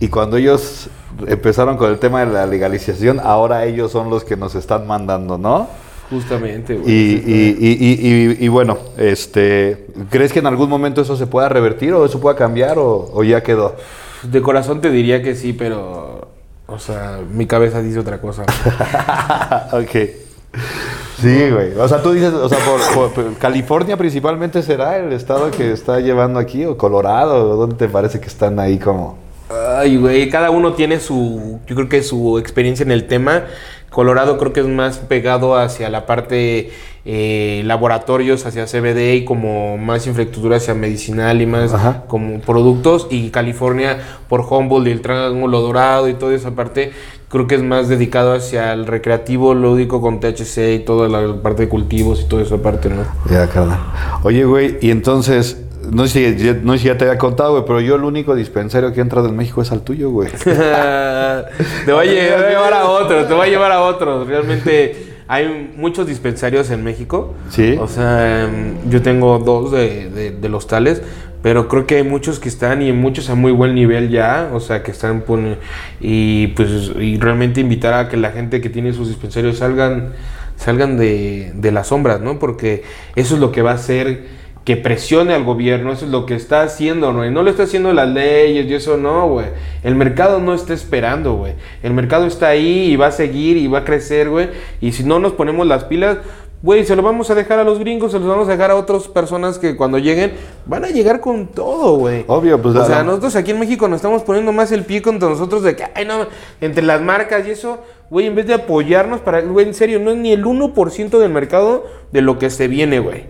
A: Y cuando ellos empezaron con el tema de la legalización, ahora ellos son los que nos están mandando, ¿no?
B: Justamente,
A: güey. Y, bueno, este, ¿crees que en algún momento eso se pueda revertir o eso pueda cambiar o, o ya quedó?
B: De corazón te diría que sí, pero, o sea, mi cabeza dice otra cosa.
A: ok. Sí, güey. O sea, tú dices, o sea, por, California principalmente será el estado que está llevando aquí, o Colorado, dónde te parece que están ahí como.
B: Ay, güey, cada uno tiene su, yo creo que su experiencia en el tema. Colorado creo que es más pegado hacia la parte eh, laboratorios, hacia CBD y como más infraestructura hacia medicinal y más como productos. Y California por Humboldt y el Triángulo Dorado y toda esa parte creo que es más dedicado hacia el recreativo, lúdico con THC y toda la parte de cultivos y toda esa parte, ¿no?
A: Ya, carnal. Oye, güey, y entonces, no sé, si, no sé si ya te había contado, güey, pero yo el único dispensario que ha entrado en México es al tuyo, güey.
B: te voy a llevar a otro, te voy a llevar a otro. Realmente hay muchos dispensarios en México.
A: Sí.
B: O sea, yo tengo dos de, de, de los tales, pero creo que hay muchos que están y muchos a muy buen nivel ya, o sea, que están y pues y realmente invitar a que la gente que tiene sus dispensarios salgan salgan de, de las sombras, ¿no? Porque eso es lo que va a hacer que presione al gobierno, eso es lo que está haciendo, ¿no? Y no lo está haciendo las leyes y eso no, güey. El mercado no está esperando, güey. El mercado está ahí y va a seguir y va a crecer, güey. Y si no nos ponemos las pilas, Güey, se lo vamos a dejar a los gringos, se los vamos a dejar a otras personas que cuando lleguen van a llegar con todo, güey.
A: Obvio, pues.
B: O sea, nosotros aquí en México nos estamos poniendo más el pie contra nosotros de que, ay, no, entre las marcas y eso, güey, en vez de apoyarnos para, güey, en serio, no es ni el 1% del mercado de lo que se viene, güey.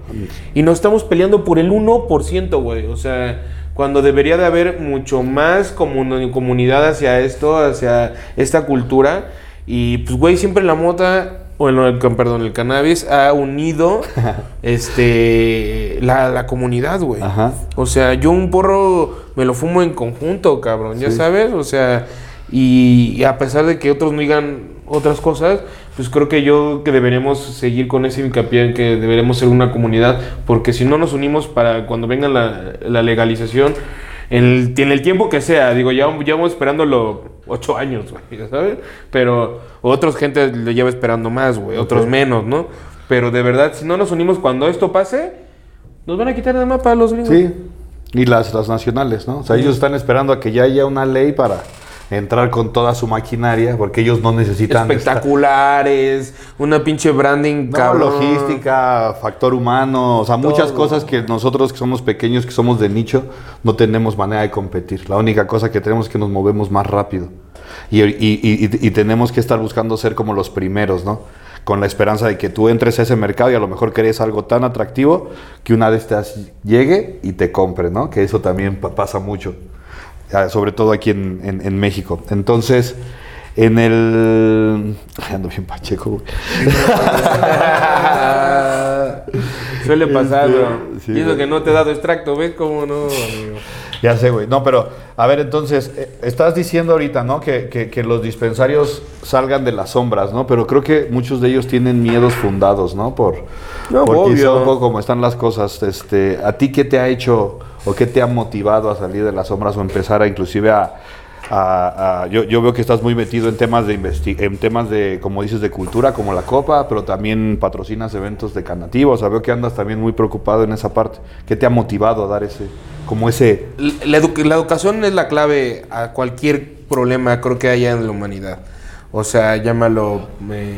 B: Y nos estamos peleando por el 1%, güey. O sea, cuando debería de haber mucho más comunidad hacia esto, hacia esta cultura. Y pues, güey, siempre la mota bueno, el, perdón, el cannabis ha unido este la, comunidad, güey. O sea, yo un porro me lo fumo en conjunto, cabrón, ya sabes, o sea, y, a pesar de que otros no digan otras cosas, pues creo que yo que deberemos seguir con ese hincapié en que deberemos ser una comunidad, porque si no nos unimos para cuando venga la, la legalización, en el, en el tiempo que sea, digo, ya llevamos esperándolo ocho años, güey, ¿sabes? Pero otros gente le lleva esperando más, güey, otros menos, ¿no? Pero de verdad, si no nos unimos cuando esto pase, nos van a quitar más para los gringos.
A: Sí, y las, las nacionales, ¿no? O sea, ellos están esperando a que ya haya una ley para entrar con toda su maquinaria, porque ellos no necesitan...
B: Espectaculares, una pinche branding,
A: No, logística, factor humano, o sea, muchas cosas que nosotros que somos pequeños, que somos de nicho, no tenemos manera de competir. La única cosa que tenemos es que nos movemos más rápido. Y, y- y- y- tenemos que estar buscando ser como los primeros, ¿no? Con la esperanza de que tú entres a ese mercado y a lo mejor crees algo tan atractivo que una de estas llegue y te compre, ¿no? Que eso también pa- pasa mucho, sobre todo aquí en, en- en México. Entonces, en el... Ay, ando bien pacheco, güey.
B: Suele pasar,
A: Este,
B: bro.
A: sí,
B: y eso que no te he dado extracto, ¿ves cómo no, amigo?
A: Ya sé, güey. No, pero, a ver, entonces, eh, estás diciendo ahorita, ¿no? Que, que- que los dispensarios salgan de las sombras, ¿no? Pero creo que muchos de ellos tienen miedos fundados, ¿no? Por,
B: No,
A: por
B: obvio.
A: quizá un poco como están las cosas. Este, ¿A ti qué te ha hecho o qué te ha motivado a salir de las sombras o empezar a inclusive a... yo, yo veo que estás muy metido en temas de en temas de, como dices, de cultura, como la copa, pero también patrocinas eventos de canativa. O sea, veo que andas también muy preocupado en esa parte. ¿Qué te ha motivado a dar ese, como ese
B: La, edu- la educación es la clave a cualquier problema creo que haya en la humanidad. O sea, llámalo eh,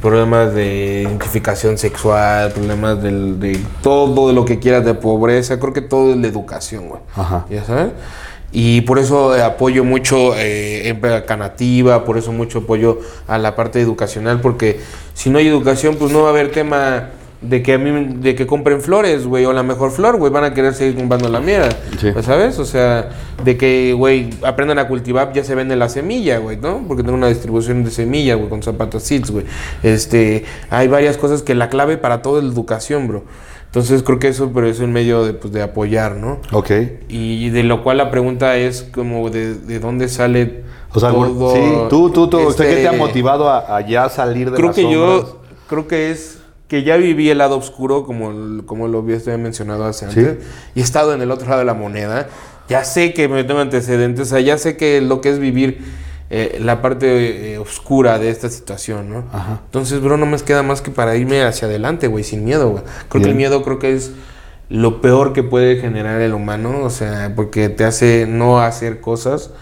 B: problemas de identificación sexual, problemas del- de todo lo que quieras de pobreza. Creo que todo es la educación, güey.
A: Ajá.
B: ¿Ya sabes? Y por eso eh, apoyo mucho eh, en Canativa, por eso mucho apoyo a la parte educacional, porque si no hay educación, pues no va a haber tema de que a mí, de que compren flores, güey, o la mejor flor, güey, van a querer seguir comprando la mierda,
A: Sí.
B: Pues, ¿sabes? O sea, de que, güey, aprendan a cultivar, ya se vende la semilla, güey, ¿no? Porque tengo una distribución de semilla, güey, con zapatos seeds, güey. Este, hay varias cosas que la clave para todo es la educación, bro. Entonces creo que eso pero es un medio de, pues, de apoyar, ¿no?
A: Ok.
B: Y de lo cual la pregunta es como de, de dónde sale
A: O sea,
B: todo.
A: sí, tú, tú, tú,
B: este-
A: ¿qué te ha motivado a, a ya salir de
B: Creo
A: las
B: que
A: sombras?
B: yo, creo que es que ya viví el lado oscuro, como, como lo había mencionado hace
A: Sí.
B: antes, y he estado en el otro lado de la moneda. Ya sé que me tengo antecedentes, o sea, ya sé que lo que es vivir eh, la parte eh, oscura de esta situación, ¿no?
A: Ajá.
B: Entonces, bro, no me queda más que para irme hacia adelante, güey, sin miedo, güey. Creo que el miedo creo que es lo peor que puede generar el humano, o sea, porque te hace no hacer cosas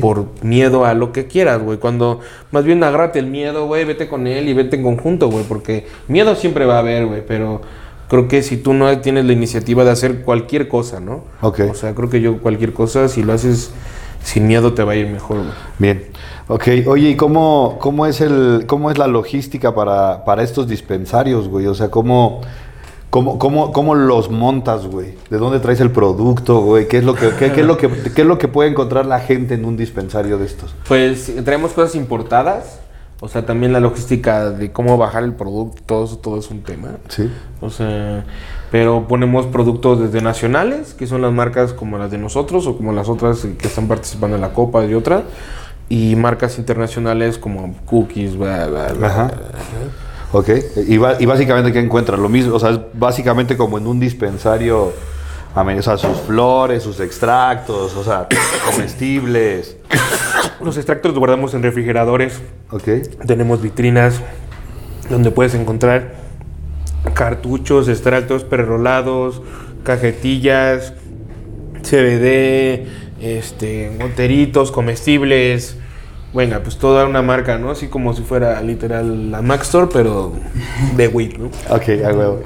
B: por miedo a lo que quieras, güey. Cuando más bien agárrate el miedo, güey, vete con él y vete en conjunto, güey, porque miedo siempre va a haber, güey, pero creo que si tú no tienes la iniciativa de hacer cualquier cosa, ¿no?
A: Ok.
B: O sea, creo que yo cualquier cosa, si lo haces sin miedo, te va a ir mejor, güey.
A: Bien. Ok, oye, ¿y cómo, cómo, es, el, cómo es la logística para, para estos dispensarios, güey? O sea, ¿cómo, cómo, cómo, cómo los montas, güey? ¿De dónde traes el producto, güey? ¿Qué es, lo que, qué, qué es, lo que, ¿Qué es lo que puede encontrar la gente en un dispensario de estos?
B: Pues traemos cosas importadas, o sea, también la logística de cómo bajar el producto, todo eso, todo es un tema.
A: Sí.
B: O sea, pero ponemos productos desde nacionales, que son las marcas como las de nosotros o como las otras que están participando en la Copa y otras, y marcas internacionales como Cookies, bla, bla, bla.
A: Ajá. Ok. Y, y básicamente, ¿qué encuentras? Lo mismo, o sea, es básicamente como en un dispensario, o sea, sus flores, sus extractos, o sea, comestibles.
B: Los extractos los guardamos en refrigeradores,
A: Ok.
B: tenemos vitrinas donde puedes encontrar cartuchos, extractos prerolados, cajetillas, CBD, este, goteritos, comestibles. Venga, pues toda una marca, ¿no? Así como si fuera literal la Mac Store, pero de weed, ¿no?
A: Ok, a huevo.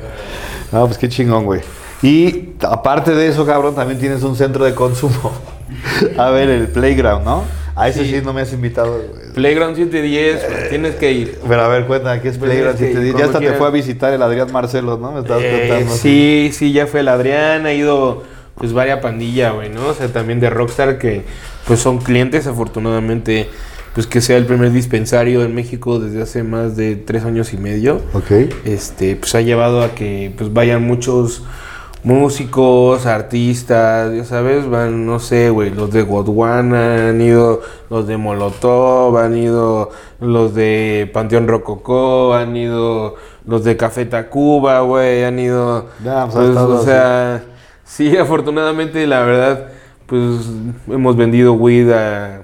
A: No, pues qué chingón, güey. Y aparte de eso, cabrón, también tienes un centro de consumo. A ver, el Playground, ¿no? A ese sí,
B: Sí.
A: no me has invitado, güey.
B: Playground 710, pues, tienes que ir.
A: Pero a ver, cuéntame, ¿qué es
B: Pues
A: Playground?
B: es que
A: Si te di- ya
B: cuando
A: hasta te fue a visitar el Adrián Marcelo, ¿no? Me estabas
B: Eh,
A: contando.
B: sí, sí, ya fue el Adrián, ha ido pues varia pandilla, güey, ¿no? O sea, también de Rockstar que pues son clientes, afortunadamente, pues que sea el primer dispensario en México desde hace más de tres años y medio.
A: Ok.
B: Este, pues ha llevado a que pues vayan muchos músicos, artistas, ya sabes, van, no sé, güey, los de Godwana, han ido los de Molotov, han ido los de Panteón Rococó, han ido los de Café Tacuba, güey, han ido,
A: Ya, pues,
B: pues, o sea, sí, afortunadamente, la verdad, pues hemos vendido weed a,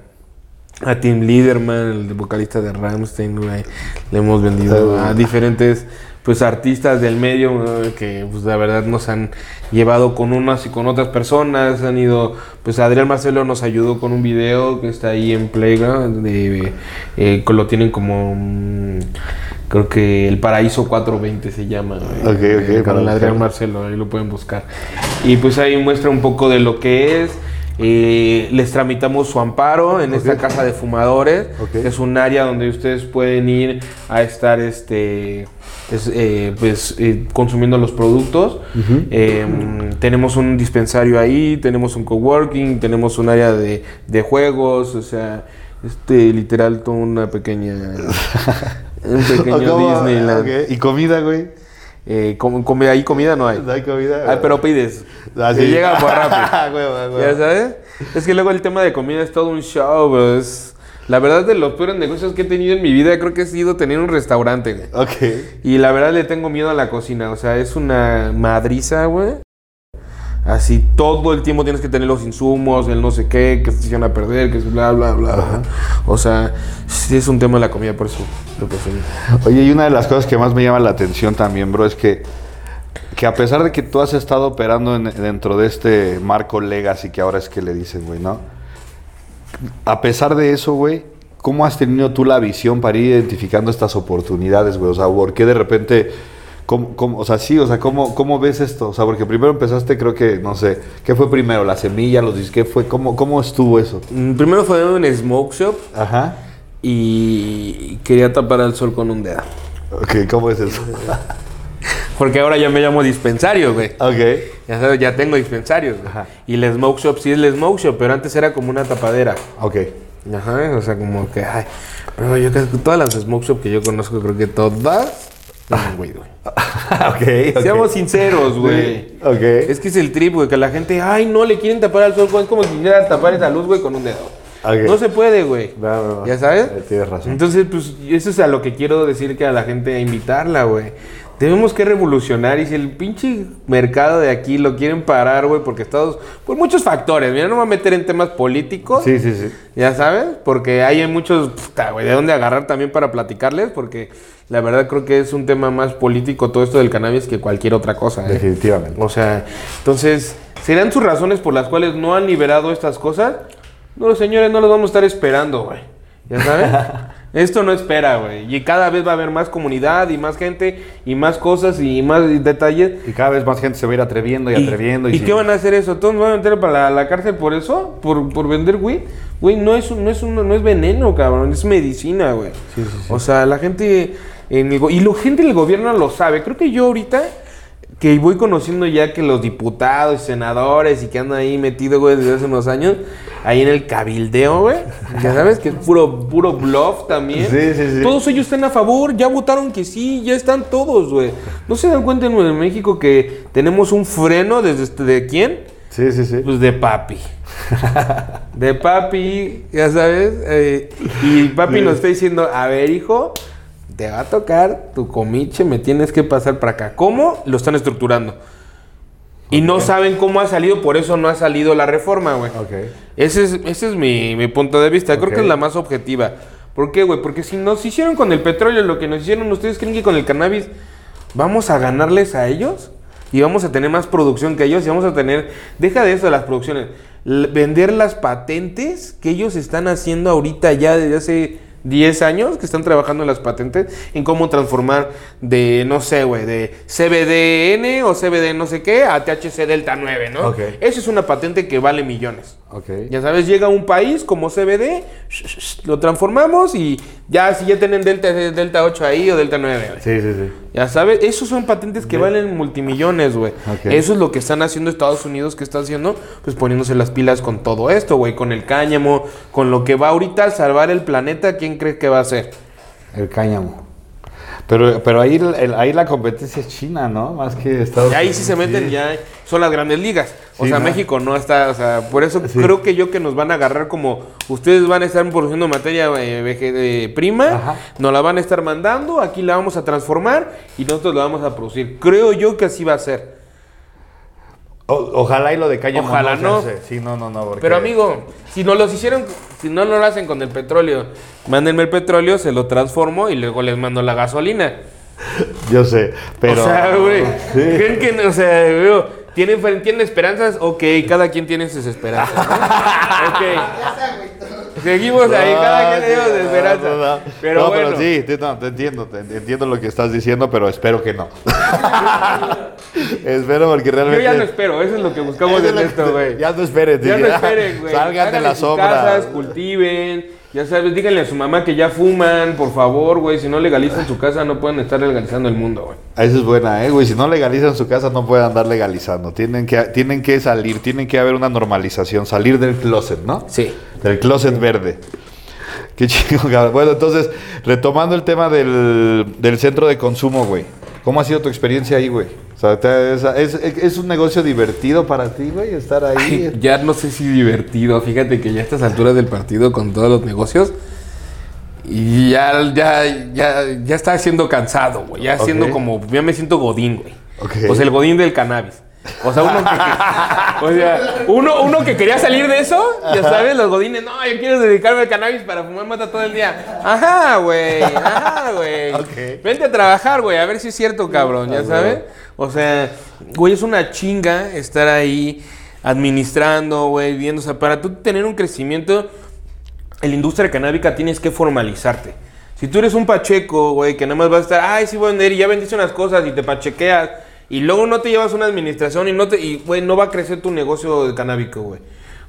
B: a Tim Liederman, el vocalista de Ramstein, güey, le hemos vendido a diferentes pues artistas del medio que pues la verdad nos han llevado con unas y con otras personas, han ido, pues Adrián Marcelo nos ayudó con un video que está ahí en Playground, de, eh, lo tienen como, mm, creo que El Paraíso 420 se llama, güey.
A: Ok, ok,
B: Eh,
A: para
B: con Adrián. Marcelo, ahí lo pueden buscar. Y pues ahí muestra un poco de lo que es. Eh, les tramitamos su amparo en esta casa de fumadores.
A: Ok.
B: Es un área donde ustedes pueden ir a estar este es, eh, pues eh, consumiendo los productos. Eh, tenemos un dispensario ahí, tenemos un coworking, tenemos un área de, de juegos, o sea, este literal toda una pequeña un pequeño. Disneyland.
A: ¿Y comida, güey?
B: Eh, com- come- ahí comida no hay.
A: ¿No hay comida?
B: Ah, pero pides.
A: Ah,
B: Te
A: sí.
B: llega por rápido.
A: Güey.
B: ¿Ya sabes? Es que luego el tema de comida es todo un show, bro. Es, la verdad, de los peores negocios que he tenido en mi vida, creo que ha sido tener un restaurante.
A: Ok.
B: Y la verdad le tengo miedo a la cocina. O sea, es una madriza, güey. Así todo el tiempo tienes que tener los insumos, el no sé qué, que se echan a perder, que es bla, bla, bla. O sea, sí es un tema de la comida, por eso lo prefiero.
A: Oye, y una de las cosas que más me llama la atención también, bro, es que, que a pesar de que tú has estado operando en- dentro de este marco legacy, que ahora es que le dicen, güey, ¿no? A pesar de eso, güey, ¿cómo has tenido tú la visión para ir identificando estas oportunidades, güey? O sea, ¿por qué de repente... ¿Cómo, cómo- o sea, sí, o sea, ¿cómo, ¿cómo ves esto? O sea, porque primero empezaste, creo que, no sé, ¿qué fue primero? ¿La semilla, los disques? ¿Qué fue? ¿Cómo, ¿Cómo estuvo eso?
B: Mm, Primero fue un smoke shop
A: Ajá.
B: y quería tapar al sol con un dedo.
A: Ok, ¿cómo es eso?
B: Porque ahora ya me llamo dispensario, güey.
A: ok.
B: Ya sabes, ya tengo dispensarios. güey.
A: Ajá.
B: Y el smoke shop sí es el smoke shop, pero antes era como una tapadera.
A: Ok.
B: Ajá, o sea, como que, ay, pero yo creo que todas las smoke shop que yo conozco, creo que todas tienen güey, güey.
A: ok, ok.
B: Seamos sinceros, güey.
A: Ok.
B: Es que es el trip, güey, que la gente, ay, no, le quieren tapar al sol, güey, es como si quisieran tapar esa luz, güey, con un dedo. No se puede, güey. ¿Ya sabes?
A: Eh, Tienes razón.
B: Entonces, pues, eso es a lo que quiero decir que a la gente, a invitarla, güey. Tenemos que revolucionar y si el pinche mercado de aquí lo quieren parar, güey, porque Estados... Por muchos factores, mira, no me voy a meter en temas políticos.
A: Sí, sí, sí.
B: Ya sabes, porque hay muchos, puta, güey, de dónde agarrar también para platicarles, porque la verdad creo que es un tema más político todo esto del cannabis que cualquier otra cosa. ¿eh?
A: Definitivamente.
B: O sea, entonces, ¿serán sus razones por las cuales no han liberado estas cosas? No, señores no los vamos a estar esperando, güey. ¿Ya sabes? Esto no espera, güey. Y cada vez va a haber más comunidad y más gente y más cosas y más detalles.
A: Y cada vez más gente se va a ir atreviendo y, atreviendo.
B: ¿Y
A: sí.
B: qué van a hacer eso? ¿Todos van a meter para la, la cárcel por eso? ¿Por, por vender güey? Güey, no es, no, es un- no es veneno, cabrón. Es medicina, güey.
A: Sí, sí.
B: O sea, la gente... En el go- y la gente del gobierno lo sabe. Creo que yo ahorita... Que voy conociendo ya que los diputados y senadores y que andan ahí metidos, güey, desde hace unos años, ahí en el cabildeo, güey. Ya sabes que es puro, puro bluff también.
A: Sí, sí, sí.
B: Todos ellos están a favor, ya votaron que sí, ya están todos, güey. ¿No se dan cuenta en en México que tenemos un freno desde este- de quién?
A: Sí, sí, sí.
B: Pues de papi. De papi, ya sabes. eh, y papi nos está diciendo, a ver, hijo, te va a tocar tu comiche, me tienes que pasar para acá. ¿Cómo? Lo están estructurando. Y no saben cómo ha salido, por eso no ha salido la reforma, güey. Ese es, ese es mi, mi punto de vista. Creo que es la más objetiva. ¿Por qué, güey? Porque si nos hicieron con el petróleo lo que nos hicieron, ¿ustedes creen que con el cannabis vamos a ganarles a ellos? Y vamos a tener más producción que ellos y vamos a tener... Deja de eso de las producciones. Vender las patentes que ellos están haciendo ahorita ya desde hace 10 años que están trabajando en las patentes en cómo transformar de, no sé, güey, de CBDN o CBD no sé qué a THC Delta 9, ¿no?
A: Ok.
B: Eso es una patente que vale millones.
A: Ok.
B: Ya sabes, llega un país como CBD, sh- sh- sh, lo transformamos y ya si ya tienen Delta, Delta 8 ahí o Delta 9. güey.
A: Sí, sí, sí.
B: Ya sabes, esos son patentes que valen multimillones, güey.
A: Ok.
B: Eso es lo que están haciendo Estados Unidos, que está haciendo, pues poniéndose las pilas con todo esto, güey, con el cáñamo, con lo que va ahorita a salvar el planeta, ¿quién cree que va a hacer?
A: El cáñamo. Pero, pero ahí, el- ahí la competencia es China, ¿no? Más que Estados
B: Y ahí sí se meten, ya son las grandes ligas. O
A: Sí,
B: sea,
A: ¿no?
B: México no está, o sea, por eso
A: Sí.
B: creo que yo que nos van a agarrar como ustedes van a estar produciendo materia eh, eh, prima,
A: Ajá.
B: nos la van a estar mandando, aquí la vamos a transformar y nosotros la vamos a producir. Creo yo que así va a ser.
A: O- ojalá y lo de cáñamo
B: Ojalá no.
A: Sí, no, no, no. porque-
B: Pero amigo, si no los hicieron, si no lo hacen con el petróleo, mándenme el petróleo, se lo transformo y luego les mando la gasolina.
A: Yo sé, pero.
B: O sea, güey. ¿Creen que, o sea, veo, ¿tienen, ¿tienen esperanzas? Ok, cada quien tiene sus esperanzas. ¿no? ok. Seguimos ahí, cada quien tiene sus esperanzas.
A: No, no, no.
B: Pero
A: No,
B: bueno.
A: sí, te, te entiendo, te entiendo lo que estás diciendo, pero espero que no. espero porque
B: Yo
A: realmente.
B: ya no espero, eso es lo que buscamos en esto, güey.
A: Ya no esperen,
B: Ya no esperen, güey.
A: Salgan de la sombra.
B: casas, cultiven. Ya sabes, díganle a su mamá que ya fuman, por favor, güey. Si no legalizan su casa, no pueden estar legalizando el mundo, güey.
A: Esa es buena, eh, güey. Si no legalizan su casa, no pueden andar legalizando. Tienen que, tienen que salir, tienen que haber una normalización, salir del closet, ¿no?
B: Sí.
A: Del closet verde. Qué chido, cabrón. Bueno, entonces, retomando el tema del, del centro de consumo, güey. ¿Cómo ha sido tu experiencia ahí, güey? O sea, es, un negocio divertido para ti, güey, estar ahí.
B: Ya no sé si divertido. Fíjate que ya a estas alturas del partido con todos los negocios. Y ya, ya, ya, ya está siendo cansado, güey. Ya siendo como. Ya me siento godín, güey.
A: Ok.
B: O sea, el godín del cannabis. O sea, uno que, o sea, uno, uno que quería salir de eso, ya sabes, los godines, no, yo quiero dedicarme al cannabis para fumar mata todo el día. Ajá, güey, ajá, güey.
A: Ok.
B: Vente a trabajar, güey, a ver si es cierto, cabrón, ya
A: Ah,
B: sabes. O sea, güey, es una chinga estar ahí administrando, güey, viendo. O sea, para tú tener un crecimiento en la industria canábica tienes que formalizarte. Si tú eres un pacheco, güey, que nada más vas a estar, ay, sí voy a vender y ya vendiste unas cosas y te pachequeas y luego no te llevas una administración y no te, y, güey, no va a crecer tu negocio de canábico, güey.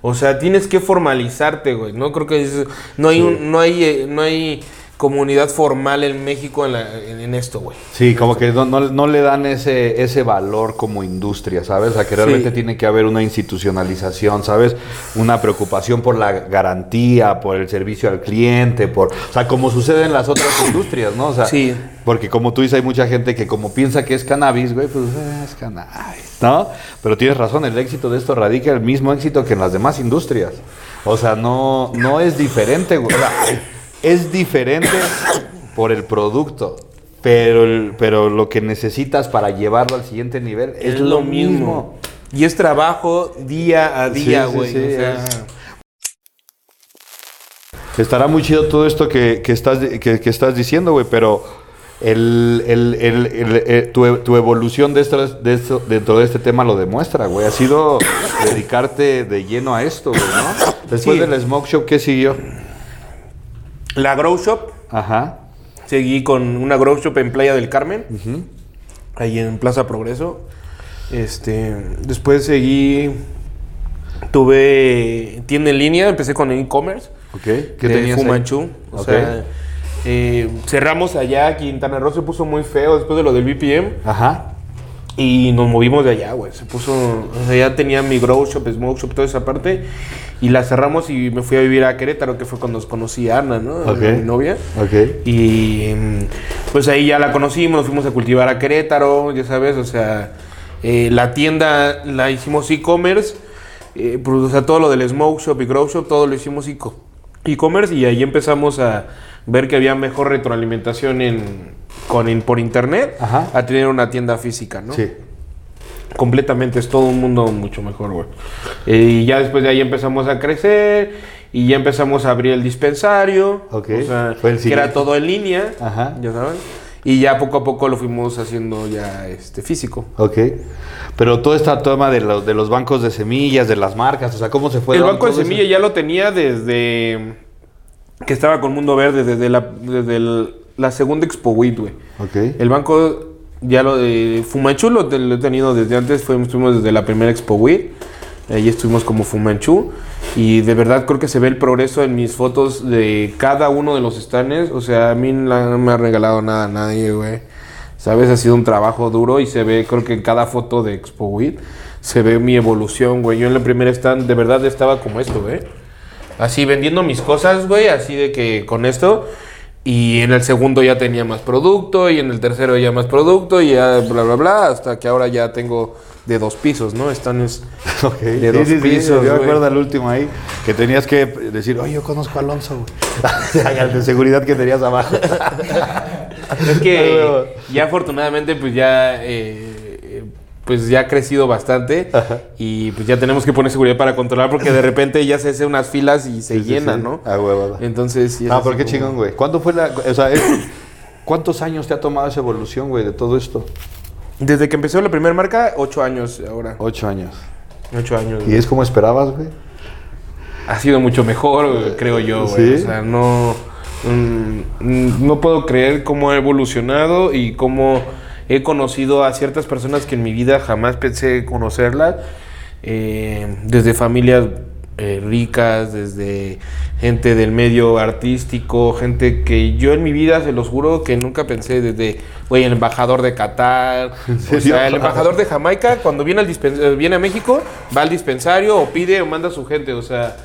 B: O sea, tienes que formalizarte, güey. No creo que es- no hay un, no hay, eh, no hay comunidad formal en México en, la- en- esto, güey.
A: Sí, como que no, no- no le dan ese, ese valor como industria, ¿sabes? O sea, que realmente
B: Sí.
A: tiene que haber una institucionalización, ¿sabes? Una preocupación por la garantía, por el servicio al cliente, por... O sea, como sucede en las otras industrias, ¿no? O sea,
B: Sí.
A: porque como tú dices, hay mucha gente que como piensa que es cannabis, güey, pues eh, es cannabis, ¿no? Pero tienes razón, el éxito de esto radica el mismo éxito que en las demás industrias. O sea, no, no es diferente, güey. O sea, es diferente por el producto, pero, el- pero lo que necesitas para llevarlo al siguiente nivel es, lo mismo.
B: Y es trabajo día a día,
A: Sí, sí,
B: güey.
A: sí,
B: o sea,
A: es- Estará muy chido todo esto que, que estás, que, que estás diciendo, güey, pero el, el- eh, tu, tu evolución de esto, de esto- dentro de este tema lo demuestra, güey. Ha sido dedicarte de lleno a esto, güey, ¿no? Después
B: Sí.
A: del Smoke Shop, ¿qué siguió?
B: La Grow Shop.
A: Ajá.
B: Seguí con una Grow Shop en Playa del Carmen. Ahí en Plaza Progreso. Este, después seguí. Tuve tienda en línea, empecé con e-commerce.
A: Ok. ¿Qué
B: de
A: tenías ahí?
B: Fumanchu. O sea, eh, cerramos allá. Quintana Roo se puso muy feo después de lo del BPM.
A: Ajá.
B: Y nos movimos de allá, güey. Se puso. O sea, ya tenía mi grow shop, smoke shop, toda esa parte. Y la cerramos y me fui a vivir a Querétaro, que fue cuando conocí a Ana, ¿no? A
A: Ok.
B: Mi novia.
A: Ok.
B: Y mm, pues ahí ya la conocimos, nos fuimos a cultivar a Querétaro, ya sabes, o sea, eh, la tienda la hicimos e-commerce, eh, pues, o sea, todo lo del smoke shop y grow shop, todo lo hicimos eco- e-commerce y ahí empezamos a ver que había mejor retroalimentación en, con, por internet
A: Ajá.
B: a tener una tienda física, ¿no?
A: Sí.
B: completamente, es todo un mundo mucho mejor, güey. Eh, y ya después de ahí empezamos a crecer y ya empezamos a abrir el dispensario.
A: Ok,
B: O sea,
A: fue el
B: que era todo en línea.
A: Ajá.
B: Ya saben. Y ya poco a poco lo fuimos haciendo ya este físico.
A: Ok. Pero todo este tema de los, de los bancos de semillas, de las marcas, o sea, ¿cómo se fue?
B: el banco de
A: todo eso?
B: semilla ya lo tenía desde que estaba con Mundo Verde, desde la, desde el- la segunda Expo güey.
A: Ok.
B: El banco ya lo de Fumanchu lo, lo he tenido desde antes, fuimos, estuvimos desde la primera Expo WIT. Ahí estuvimos como Fumanchu. Y de verdad creo que se ve el progreso en mis fotos de cada uno de los stands. O sea, a mí no me ha regalado nada a nadie, güey. ¿Sabes? Ha sido un trabajo duro y se ve, creo que en cada foto de Expo WIT se ve mi evolución, güey. Yo en la primera stand de verdad estaba como esto, güey. Así vendiendo mis cosas, güey, así de que con esto. Y en el segundo ya tenía más producto, y en el tercero ya más producto, y ya bla, bla, bla, hasta que ahora ya tengo de dos pisos, ¿no? Están es... De
A: Sí,
B: dos
A: sí, sí,
B: pisos,
A: Yo me
B: güey.
A: acuerdo al último ahí que tenías que decir, oye, yo conozco a Alonso, güey. el de seguridad que tenías abajo.
B: Es que ya afortunadamente pues ya... eh, pues ya ha crecido bastante y pues ya tenemos que poner seguridad para controlar porque de repente ya se hace unas filas y se
A: Sí,
B: llenan,
A: sí.
B: ¿no?
A: Ah, huevo.
B: Entonces sí
A: Ah, pero qué
B: como-
A: chingón, güey. ¿Cuándo fue la.? O sea, es- ¿Cuántos años te ha tomado esa evolución, güey, de todo esto?
B: Desde que empezó la primera marca, ocho años ahora.
A: Ocho años.
B: Ocho años.
A: ¿Y
B: güey.
A: es como esperabas, güey?
B: Ha sido mucho mejor, güey, creo yo, güey. O sea, no. mm, no puedo creer cómo ha evolucionado y cómo he conocido a ciertas personas que en mi vida jamás pensé conocerlas. eh, desde familias eh, ricas, desde gente del medio artístico, gente que yo en mi vida, se los juro, que nunca pensé, desde, güey, el embajador de Qatar, o sea, el embajador de Jamaica, cuando viene, al viene a México, va al dispensario o pide o manda a su gente, o sea,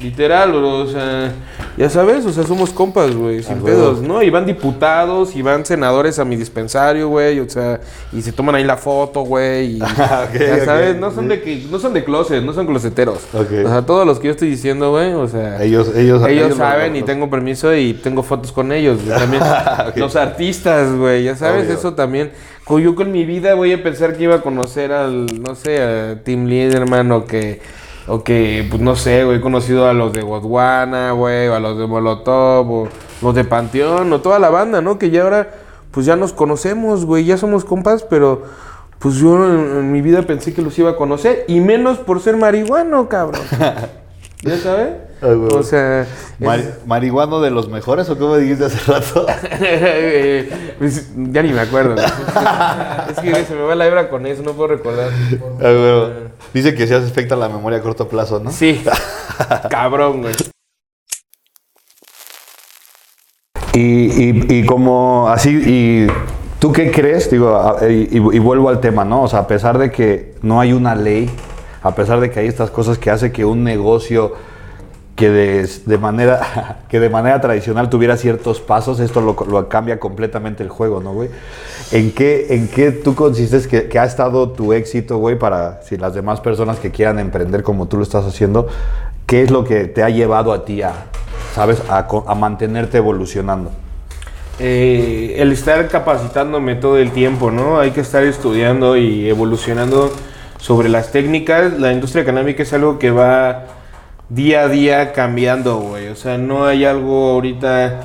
B: literal, o sea, ya sabes, o sea, somos compas, güey, sin pedos. ¿no? Y van diputados y van senadores a mi dispensario, güey, o sea, y se toman ahí la foto, güey, y ya sabes, no son de que, no son de closet, no son closeteros. O sea, todos los que yo estoy diciendo, güey, o sea,
A: Ellos, ellos,
B: ellos
A: lo-
B: saben y tengo permiso y tengo fotos con ellos. También los artistas, güey, ya sabes,
A: Obvio.
B: eso también. Yo con mi vida voy a pensar que iba a conocer al, no sé, a Tim Liederman o que, o que, pues no sé, güey, he conocido a los de Godwana, güey, o a los de Molotov, o los de Panteón, o toda la banda, ¿no? Que ya ahora, pues ya nos conocemos, güey, ya somos compas, pero... Pues yo en, en mi vida pensé que los iba a conocer, y menos por ser marihuano, cabrón. ¿Ya sabes?
A: Ay.
B: O sea, es-
A: Mari- ¿Marihuano de los mejores o cómo dijiste hace rato?
B: Pues, ya ni me acuerdo. güey. es que se me va la hebra con eso, no puedo recordar.
A: Güey. Dice que se hace afecta la memoria a corto plazo, ¿no?
B: Sí, cabrón, güey.
A: Y, y, y como así, y tú qué crees, digo, a- y, y- y vuelvo al tema, ¿no? O sea, a pesar de que no hay una ley, a pesar de que hay estas cosas que hace que un negocio que de, manera, que de manera tradicional tuviera ciertos pasos, esto lo, cambia completamente el juego, ¿no, güey? ¿En qué, ¿En qué tú consistes que, ha estado tu éxito, güey, para si las demás personas que quieran emprender como tú lo estás haciendo, qué es lo que te ha llevado a ti a, ¿sabes?, a mantenerte evolucionando.
B: Eh, el estar capacitándome todo el tiempo, ¿no? Hay que estar estudiando y evolucionando sobre las técnicas. La industria canábica es algo que va día a día cambiando, güey. O sea, no hay algo ahorita,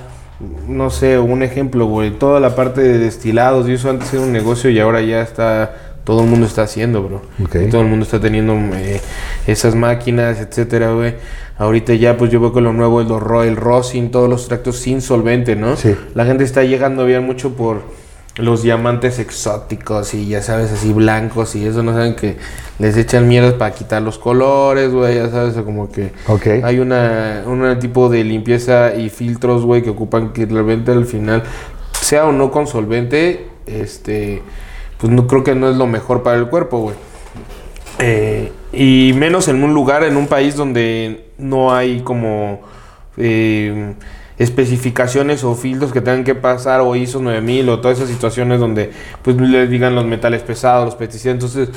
B: no sé, un ejemplo, güey. Toda la parte de destilados y eso antes era un negocio y ahora ya está, todo el mundo está haciendo, bro.
A: Ok.
B: Y todo el mundo está teniendo eh, esas máquinas, etcétera, güey. Ahorita ya, pues yo veo con lo nuevo, el rosin, todos los tractos sin solvente, ¿no?
A: Sí.
B: La gente está llegando bien mucho por los diamantes exóticos y ya sabes, así blancos y eso, no saben que les echan mierda para quitar los colores, güey, ya sabes, o como que hay una, un tipo de limpieza y filtros, güey, que ocupan que realmente al final, sea o no con solvente, este, pues no creo que no es lo mejor para el cuerpo, güey. Eh, y menos en un lugar, en un país donde no hay como eh, especificaciones o filtros que tengan que pasar o ISO 9000 o todas esas situaciones donde pues les digan los metales pesados, los pesticidas. Entonces,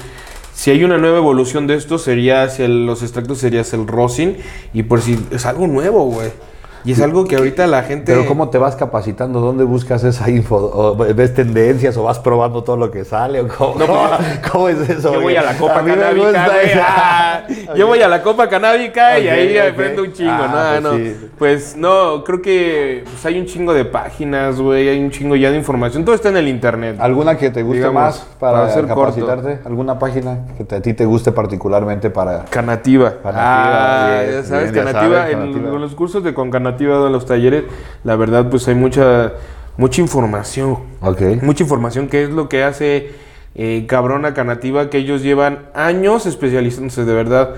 B: si hay una nueva evolución de esto, sería hacia los extractos, sería hacia el rosin. Y por si es algo nuevo, güey. Y es algo que ahorita la gente...
A: Pero ¿cómo te vas capacitando? ¿Dónde buscas esa info? ¿O ¿Ves tendencias o vas probando todo lo que sale? ¿O cómo,
B: No, pues,
A: ¿Cómo es eso?
B: Yo voy a la copa
A: me
B: canábica, Ah, Yo voy a la copa canábica y ahí
A: ok.
B: aprendo un chingo,
A: Ah,
B: ¿no?
A: pues
B: no.
A: sí.
B: Pues no, creo que pues, hay un chingo de páginas, güey, hay un chingo ya de información. Todo está en el internet.
A: ¿Alguna que te guste
B: Digamos,
A: más para,
B: para ser
A: capacitarte? ¿Alguna página que te- a ti te guste particularmente para...?
B: Canativa.
A: Canativa,
B: ah,
A: bien,
B: ya sabes,
A: bien, ya
B: Canativa,
A: sabes,
B: en,
A: Canativa.
B: en los cursos de con Canativa, en los talleres, la verdad, pues hay mucha, mucha información. Mucha información que es lo que hace eh, cabrona Canativa, que ellos llevan años especializándose, de verdad.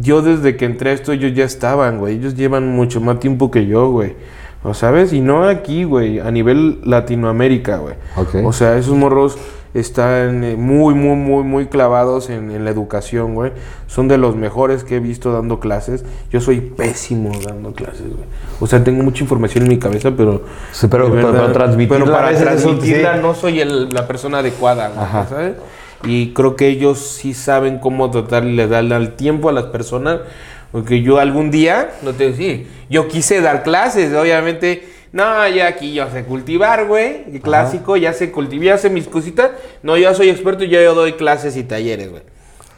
B: Yo desde que entré a esto, ellos ya estaban, güey. Ellos llevan mucho más tiempo que yo, güey. ¿O sabes? Y no aquí, güey. A nivel Latinoamérica, güey.
A: Ok.
B: O sea, esos morros están eh, muy, muy, muy, muy clavados en, en la educación, güey. Son de los mejores que he visto dando clases. Yo soy pésimo dando clases, güey. O sea, tengo mucha información en mi cabeza, pero...
A: Sí, pero-
B: de
A: pero- pero transmitirla
B: pero para transmitirla
A: sí.
B: no soy el- la persona adecuada, güey,
A: Ajá.
B: ¿sabes? Y creo que ellos sí saben cómo tratar de darle al tiempo a las personas. Porque yo algún día, no te decía, yo quise dar clases, obviamente. No, ya aquí yo sé cultivar, güey. el Clásico, ya sé cultivar, ya sé mis cositas. No, ya soy experto y ya yo doy clases y talleres, güey.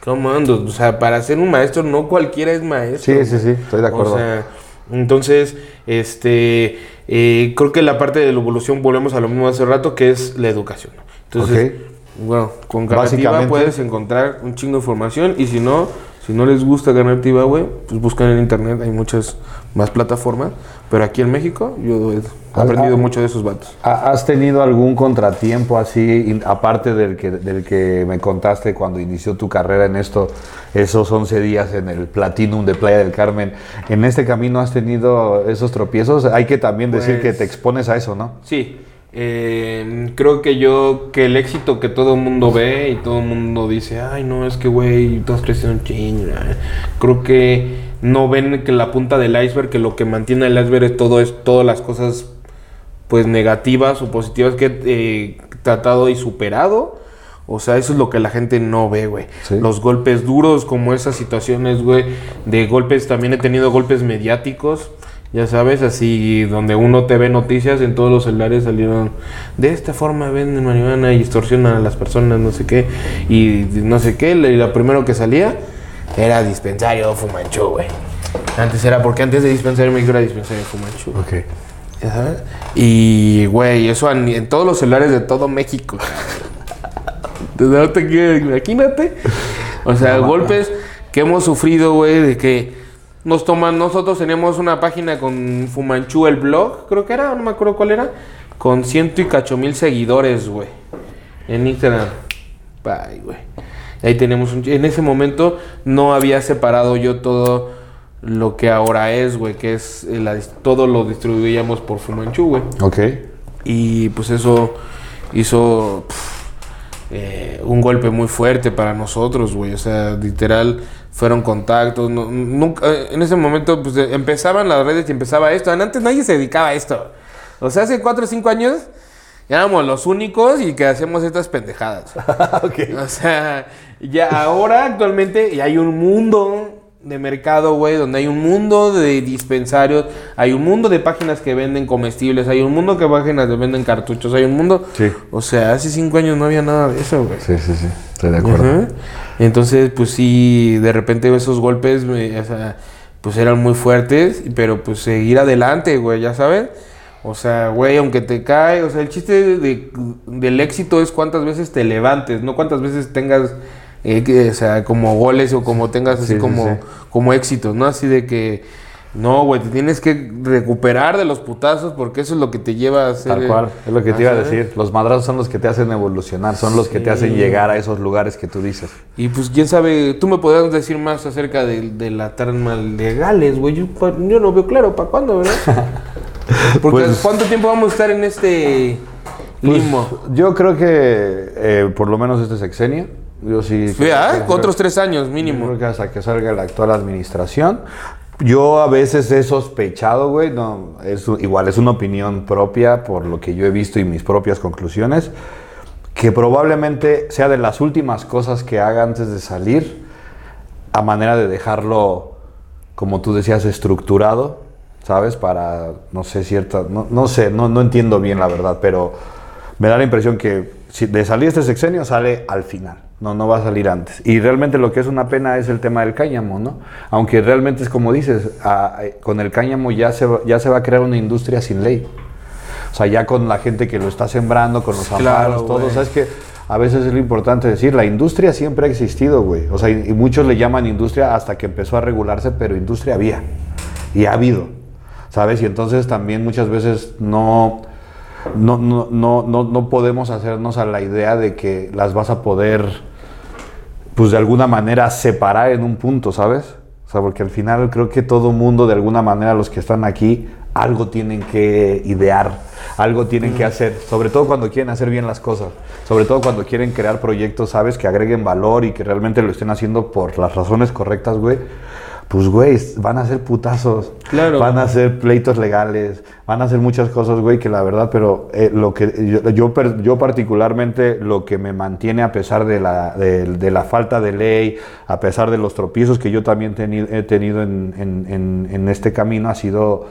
B: ¿Cómo ando? O sea, para ser un maestro, no cualquiera es maestro.
A: Sí, sí, sí, estoy de acuerdo.
B: O sea, Entonces, este, eh, creo que la parte de la evolución, volvemos a lo mismo hace rato, que es la educación. Entonces, bueno, con
A: Básicamente-
B: puedes encontrar un chingo de información y si no, si no les gusta Garnativa, güey, pues buscan en internet, hay muchas más plataformas, pero aquí en México yo he aprendido
A: ah.
B: mucho de esos vatos.
A: ¿Ha- ¿Has tenido algún contratiempo así, aparte del que, del que me contaste cuando inició tu carrera en esto, esos 11 días en el Platinum de Playa del Carmen? ¿En este camino has tenido esos tropiezos? Hay que también decir que
B: Pues-
A: te expones a eso, ¿no?
B: Sí, eh, creo que yo, que el éxito que todo el mundo ve y todo el mundo dice, ay, no, es que, güey, todos crecieron ching. ah". Creo que no ven que la punta del iceberg, que lo que mantiene el iceberg es todo, es todas las cosas, pues, negativas o positivas que he eh, tratado y superado. O sea, eso es lo que la gente no ve, güey.
A: Sí.
B: Los golpes duros, como esas situaciones, güey, de golpes, también he tenido golpes mediáticos. Ya sabes, así donde uno te ve noticias, en todos los celulares salieron de esta forma venden marihuana y extorsionan a las personas, no sé qué, y no sé qué, y lo primero que salía era dispensario Fumanchu, güey. Antes era porque antes de dispensario me era dispensario Fumanchu.
A: Ok.
B: Ya sabes. Y, güey, eso en, en todos los celulares de todo México. No te quiero- Imagínate. O sea, golpes que hemos sufrido, güey, de que nos toman. Nosotros tenemos una página con Fumanchu, el blog, creo que era, no me acuerdo cuál era, con ciento y cacho mil seguidores, güey, en Instagram. Bye, güey. Ahí tenemos un... En ese momento no había separado yo todo lo que ahora es, güey, que es eh, la todo lo distribuíamos por Fumanchu, güey.
A: Ok.
B: Y pues eso hizo eh, un golpe muy fuerte para nosotros, güey. O sea, literal, fueron contactos. no- nunca, eh, en ese momento, pues eh, empezaban las redes y empezaba esto. Antes nadie se dedicaba a esto. O sea, hace cuatro o cinco años éramos los únicos y que hacemos estas pendejadas. O sea, ya ahora actualmente hay un mundo de mercado, güey, donde hay un mundo de dispensarios, hay un mundo de páginas que venden comestibles, hay un mundo que páginas que venden cartuchos, hay un mundo...
A: Sí.
B: O sea, hace cinco años no había nada de eso, güey.
A: Sí, sí, sí. Estoy de acuerdo.
B: Ajá. Entonces, pues sí, de repente esos golpes, me- o sea, pues eran muy fuertes, pero pues seguir adelante, güey, ya sabes. O sea, güey, aunque te cae, o sea, el chiste de- del éxito es cuántas veces te levantes, no cuántas veces tengas, eh, o sea, como goles o como tengas así
A: Sí, sí,
B: como,
A: sí.
B: como éxitos, ¿no? Así de que, no, güey, te tienes que recuperar de los putazos porque eso es lo que te lleva a hacer...
A: Tal cual, es lo que te iba a decir. Los madrazos son los que te hacen evolucionar, son los que te hacen llegar a esos lugares que tú dices.
B: Y pues quién sabe, tú me podrías decir más acerca de, de la trama legales, güey. Yo, no veo claro para cuándo, ¿verdad? Porque
A: Pues-
B: ¿cuánto tiempo vamos a estar en este
A: Pues,
B: limbo?
A: yo creo que eh, por lo menos este sexenio. Yo sí. Creo- creo-
B: Otros tres años
A: Yo
B: mínimo.
A: creo que hasta que salga la actual administración. Yo a veces he sospechado, güey, no, es, igual es una opinión propia por lo que yo he visto y mis propias conclusiones, que probablemente sea de las últimas cosas que haga antes de salir, a manera de dejarlo, como tú decías, estructurado, ¿sabes? Para, no sé, cierta, no, no sé, no, no entiendo bien la verdad, pero me da la impresión que si de salir este sexenio sale al final, no, no va a salir antes. Y realmente lo que es una pena es el tema del cáñamo, ¿no? Aunque realmente es como dices, a- con el cáñamo ya se, va- ya se va a crear una industria sin ley. O sea, ya con la gente que lo está sembrando, con los
B: Claro,
A: amparos, todo. ¿Sabes que A veces es lo importante decir, la industria siempre ha existido, güey. O sea, y, y muchos le llaman industria hasta que empezó a regularse, pero industria había. Y ha habido. ¿Sabes? Y entonces también muchas veces no, no, no, no, no, no podemos hacernos a la idea de que las vas a poder, pues de alguna manera, separar en un punto, ¿sabes? O sea, porque al final creo que todo mundo, de alguna manera, los que están aquí, algo tienen que idear, algo tienen que hacer, sobre todo cuando quieren hacer bien las cosas, sobre todo cuando quieren crear proyectos, ¿sabes? Que agreguen valor y que realmente lo estén haciendo por las razones correctas, güey. Pues, güey, van a ser putazos.
B: Claro.
A: Van a hacer pleitos legales, van a hacer muchas cosas, güey, que la verdad, pero eh, lo que yo, yo, particularmente lo que me mantiene a pesar de la, de, de la falta de ley, a pesar de los tropiezos que yo también teni- he tenido en, en- en- en este camino, ha sido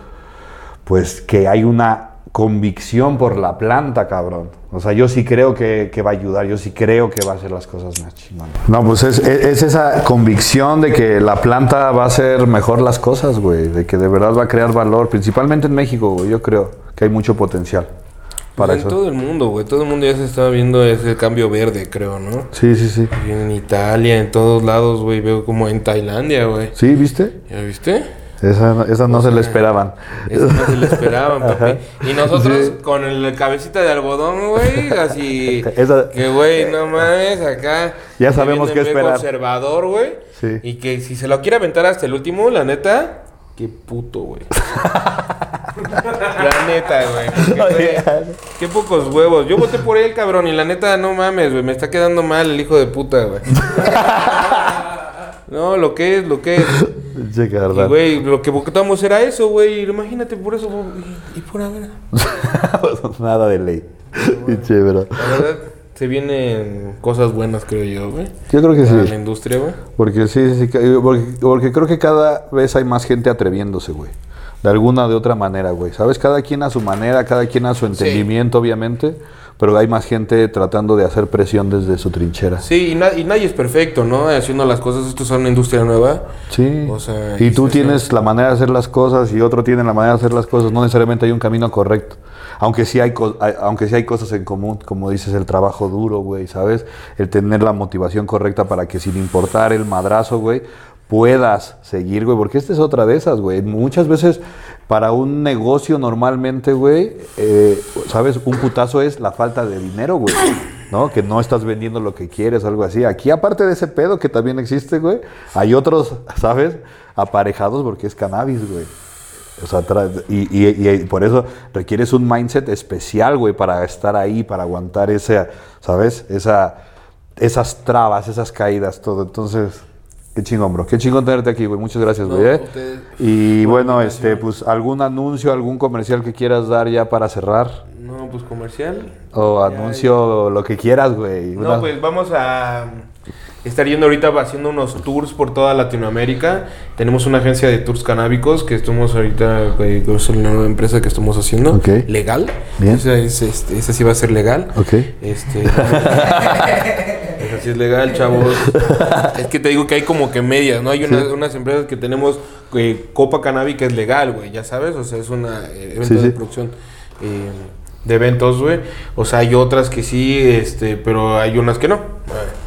A: pues que hay una convicción por la planta, cabrón. O sea, yo sí creo que, que va a ayudar, yo sí creo que va a hacer las cosas más chingonas. No, pues es, es- es esa convicción de que la planta va a hacer mejor las cosas, güey. De que de verdad va a crear valor, principalmente en México, güey. Yo creo que hay mucho potencial para
B: en
A: eso.
B: todo el mundo, güey. Todo el mundo ya se está viendo ese cambio verde, creo, ¿no?
A: Sí, sí, sí.
B: Y En Italia, en todos lados, güey. Veo como en Tailandia, güey.
A: Sí, ¿viste?
B: ¿Ya viste?
A: Esa, esa no se le esperaban.
B: Eso no se le esperaban, papi. Y nosotros con el cabecita de algodón, güey, así.
A: Esa-
B: Que, güey, no mames, acá.
A: Ya sabemos qué esperar.
B: conservador, güey.
A: Sí.
B: Y que si se lo quiere aventar hasta el último, la neta, qué puto, güey. la neta, güey, Qué pocos huevos. Yo voté por él, cabrón, y la neta, no mames, güey. Me está quedando mal el hijo de puta, güey. no, lo que es, lo que es.
A: Che,
B: Y,
A: verdad.
B: güey, lo que votamos era eso, güey. Imagínate por eso. Y, y por ver.
A: Nada de ley. Che, bro.
B: La verdad, se vienen cosas buenas, creo yo, güey.
A: Yo creo que
B: Para la
A: sí.
B: industria, güey.
A: Porque sí, sí, sí, porque, porque creo que cada vez hay más gente atreviéndose, güey. De alguna de otra manera, güey. ¿Sabes? Cada quien a su manera, cada quien a su entendimiento, obviamente. Pero hay más gente tratando de hacer presión desde su trinchera.
B: Sí, y, na- y nadie es perfecto, ¿no? Haciendo las cosas, esto es una industria nueva.
A: Sí.
B: O sea,
A: y tú tienes la manera de hacer las cosas y otro tiene la manera de hacer las cosas. No necesariamente hay un camino correcto. Aunque sí hay, co- hay- aunque sí hay cosas en común, como dices, el trabajo duro, güey, ¿sabes? El tener la motivación correcta para que sin importar el madrazo, güey, puedas seguir, güey. Porque esta es otra de esas, güey. Muchas veces para un negocio normalmente, güey, eh, ¿sabes? Un putazo es la falta de dinero, güey. ¿No? Que no estás vendiendo lo que quieres, algo así. Aquí, aparte de ese pedo que también existe, güey, hay otros, ¿sabes? Aparejados porque es cannabis, güey. O sea, y, y- y por eso requieres un mindset especial, güey, para estar ahí, para aguantar ese, ¿sabes? Esa, esas trabas, esas caídas, todo. Entonces, qué chingón, bro. Qué chingón tenerte aquí, güey. Muchas gracias,
B: No,
A: güey. ¿eh?
B: ustedes-
A: Y bueno, este, pues, algún anuncio, algún comercial que quieras dar ya para cerrar.
B: No, pues comercial.
A: O
B: Ya,
A: anuncio lo que quieras, güey.
B: No,
A: Una-
B: pues vamos a estar yendo ahorita haciendo unos tours por toda Latinoamérica. Tenemos una agencia de tours canábicos que estamos ahorita, eh, es una nueva empresa que estamos haciendo.
A: Ok.
B: Legal.
A: Bien.
B: Esa, es, este, esa sí va a ser legal.
A: Ok.
B: Este. esa sí es legal, chavos. es que te digo que hay como que medias, ¿no? Hay una- unas empresas que tenemos eh, Copa Canábica es legal, güey, ya sabes. O sea, es una eh, evento
A: Sí,
B: de producción. eh, de eventos, güey. O sea, hay otras que sí, este, pero hay unas que no.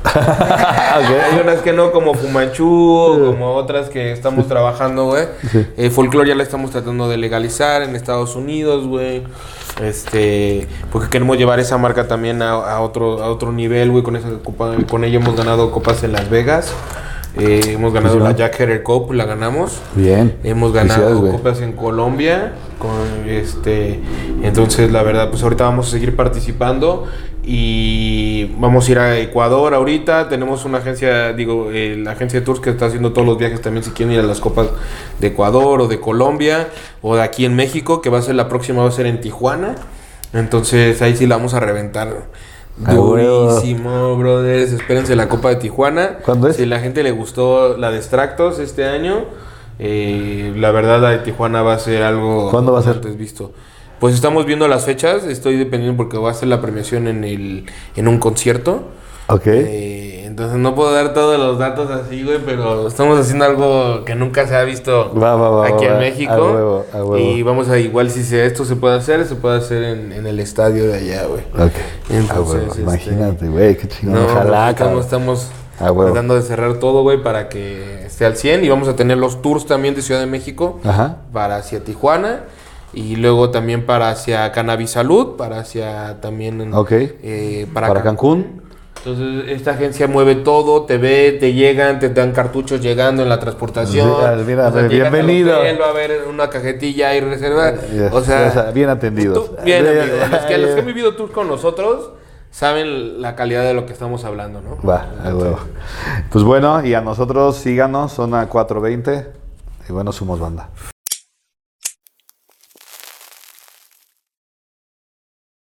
B: Hay unas que no, como Fumanchu, como otras que estamos trabajando, güey.
A: Sí.
B: Eh, folklore ya la estamos tratando de legalizar en Estados Unidos, güey. Este, porque queremos llevar esa marca también a, a otro, a otro nivel, güey. Con, esa con ella hemos ganado copas en Las Vegas. Eh, hemos ganado la. Jack Herrer Cup, la ganamos.
A: Bien.
B: Hemos ganado copas en Colombia, con este, entonces la verdad, pues ahorita vamos a seguir participando y vamos a ir a Ecuador ahorita. Tenemos una agencia, digo, eh, la agencia de tours que está haciendo todos los viajes también si quieren ir a las copas de Ecuador o de Colombia o de aquí en México, que va a ser la próxima, va a ser en Tijuana. Entonces ahí sí la vamos a reventar. Durísimo, brothers. Espérense la Copa de Tijuana.
A: ¿Cuándo es?
B: Si la gente le gustó la de extractos este año, eh, la verdad la de Tijuana va a ser algo
A: ¿Cuándo va a ser?
B: antes visto. Pues estamos viendo las fechas, estoy dependiendo porque va a ser la premiación en el en un concierto.
A: Ok.
B: Eh, entonces no puedo dar todos los datos así, güey, pero estamos haciendo algo que nunca se ha visto
A: Va, va, va,
B: aquí en. México.
A: A huevo, a huevo.
B: Y vamos a igual si se, esto se puede hacer, se puede hacer en, en el estadio de allá, güey.
A: Ok.
B: Entonces, este,
A: Imagínate, güey, qué chingón.
B: No,
A: Ojalá,
B: estamos, estamos tratando de cerrar todo, güey, para que esté al 100. Y vamos a tener los tours también de Ciudad de México
A: Ajá.
B: para hacia Tijuana. Y luego también para hacia Cannabis Salud, para hacia también eh, para,
A: Para
B: Cancún.
A: Cancún.
B: Entonces, esta agencia mueve todo, te ve, te llegan, te dan cartuchos llegando en la transportación.
A: Mira,
B: O sea,
A: bienvenido.
B: hotel, va a haber una cajetilla ahí reservada.
A: Ya,
B: o sea,
A: bien atendidos.
B: tú- bien,
A: Ya,
B: amigos. Los que, los que han vivido tours con nosotros saben la calidad de lo que estamos hablando, ¿no?
A: Va, a huevo. Pues bueno, y a nosotros síganos, zona 420. Y bueno, somos banda.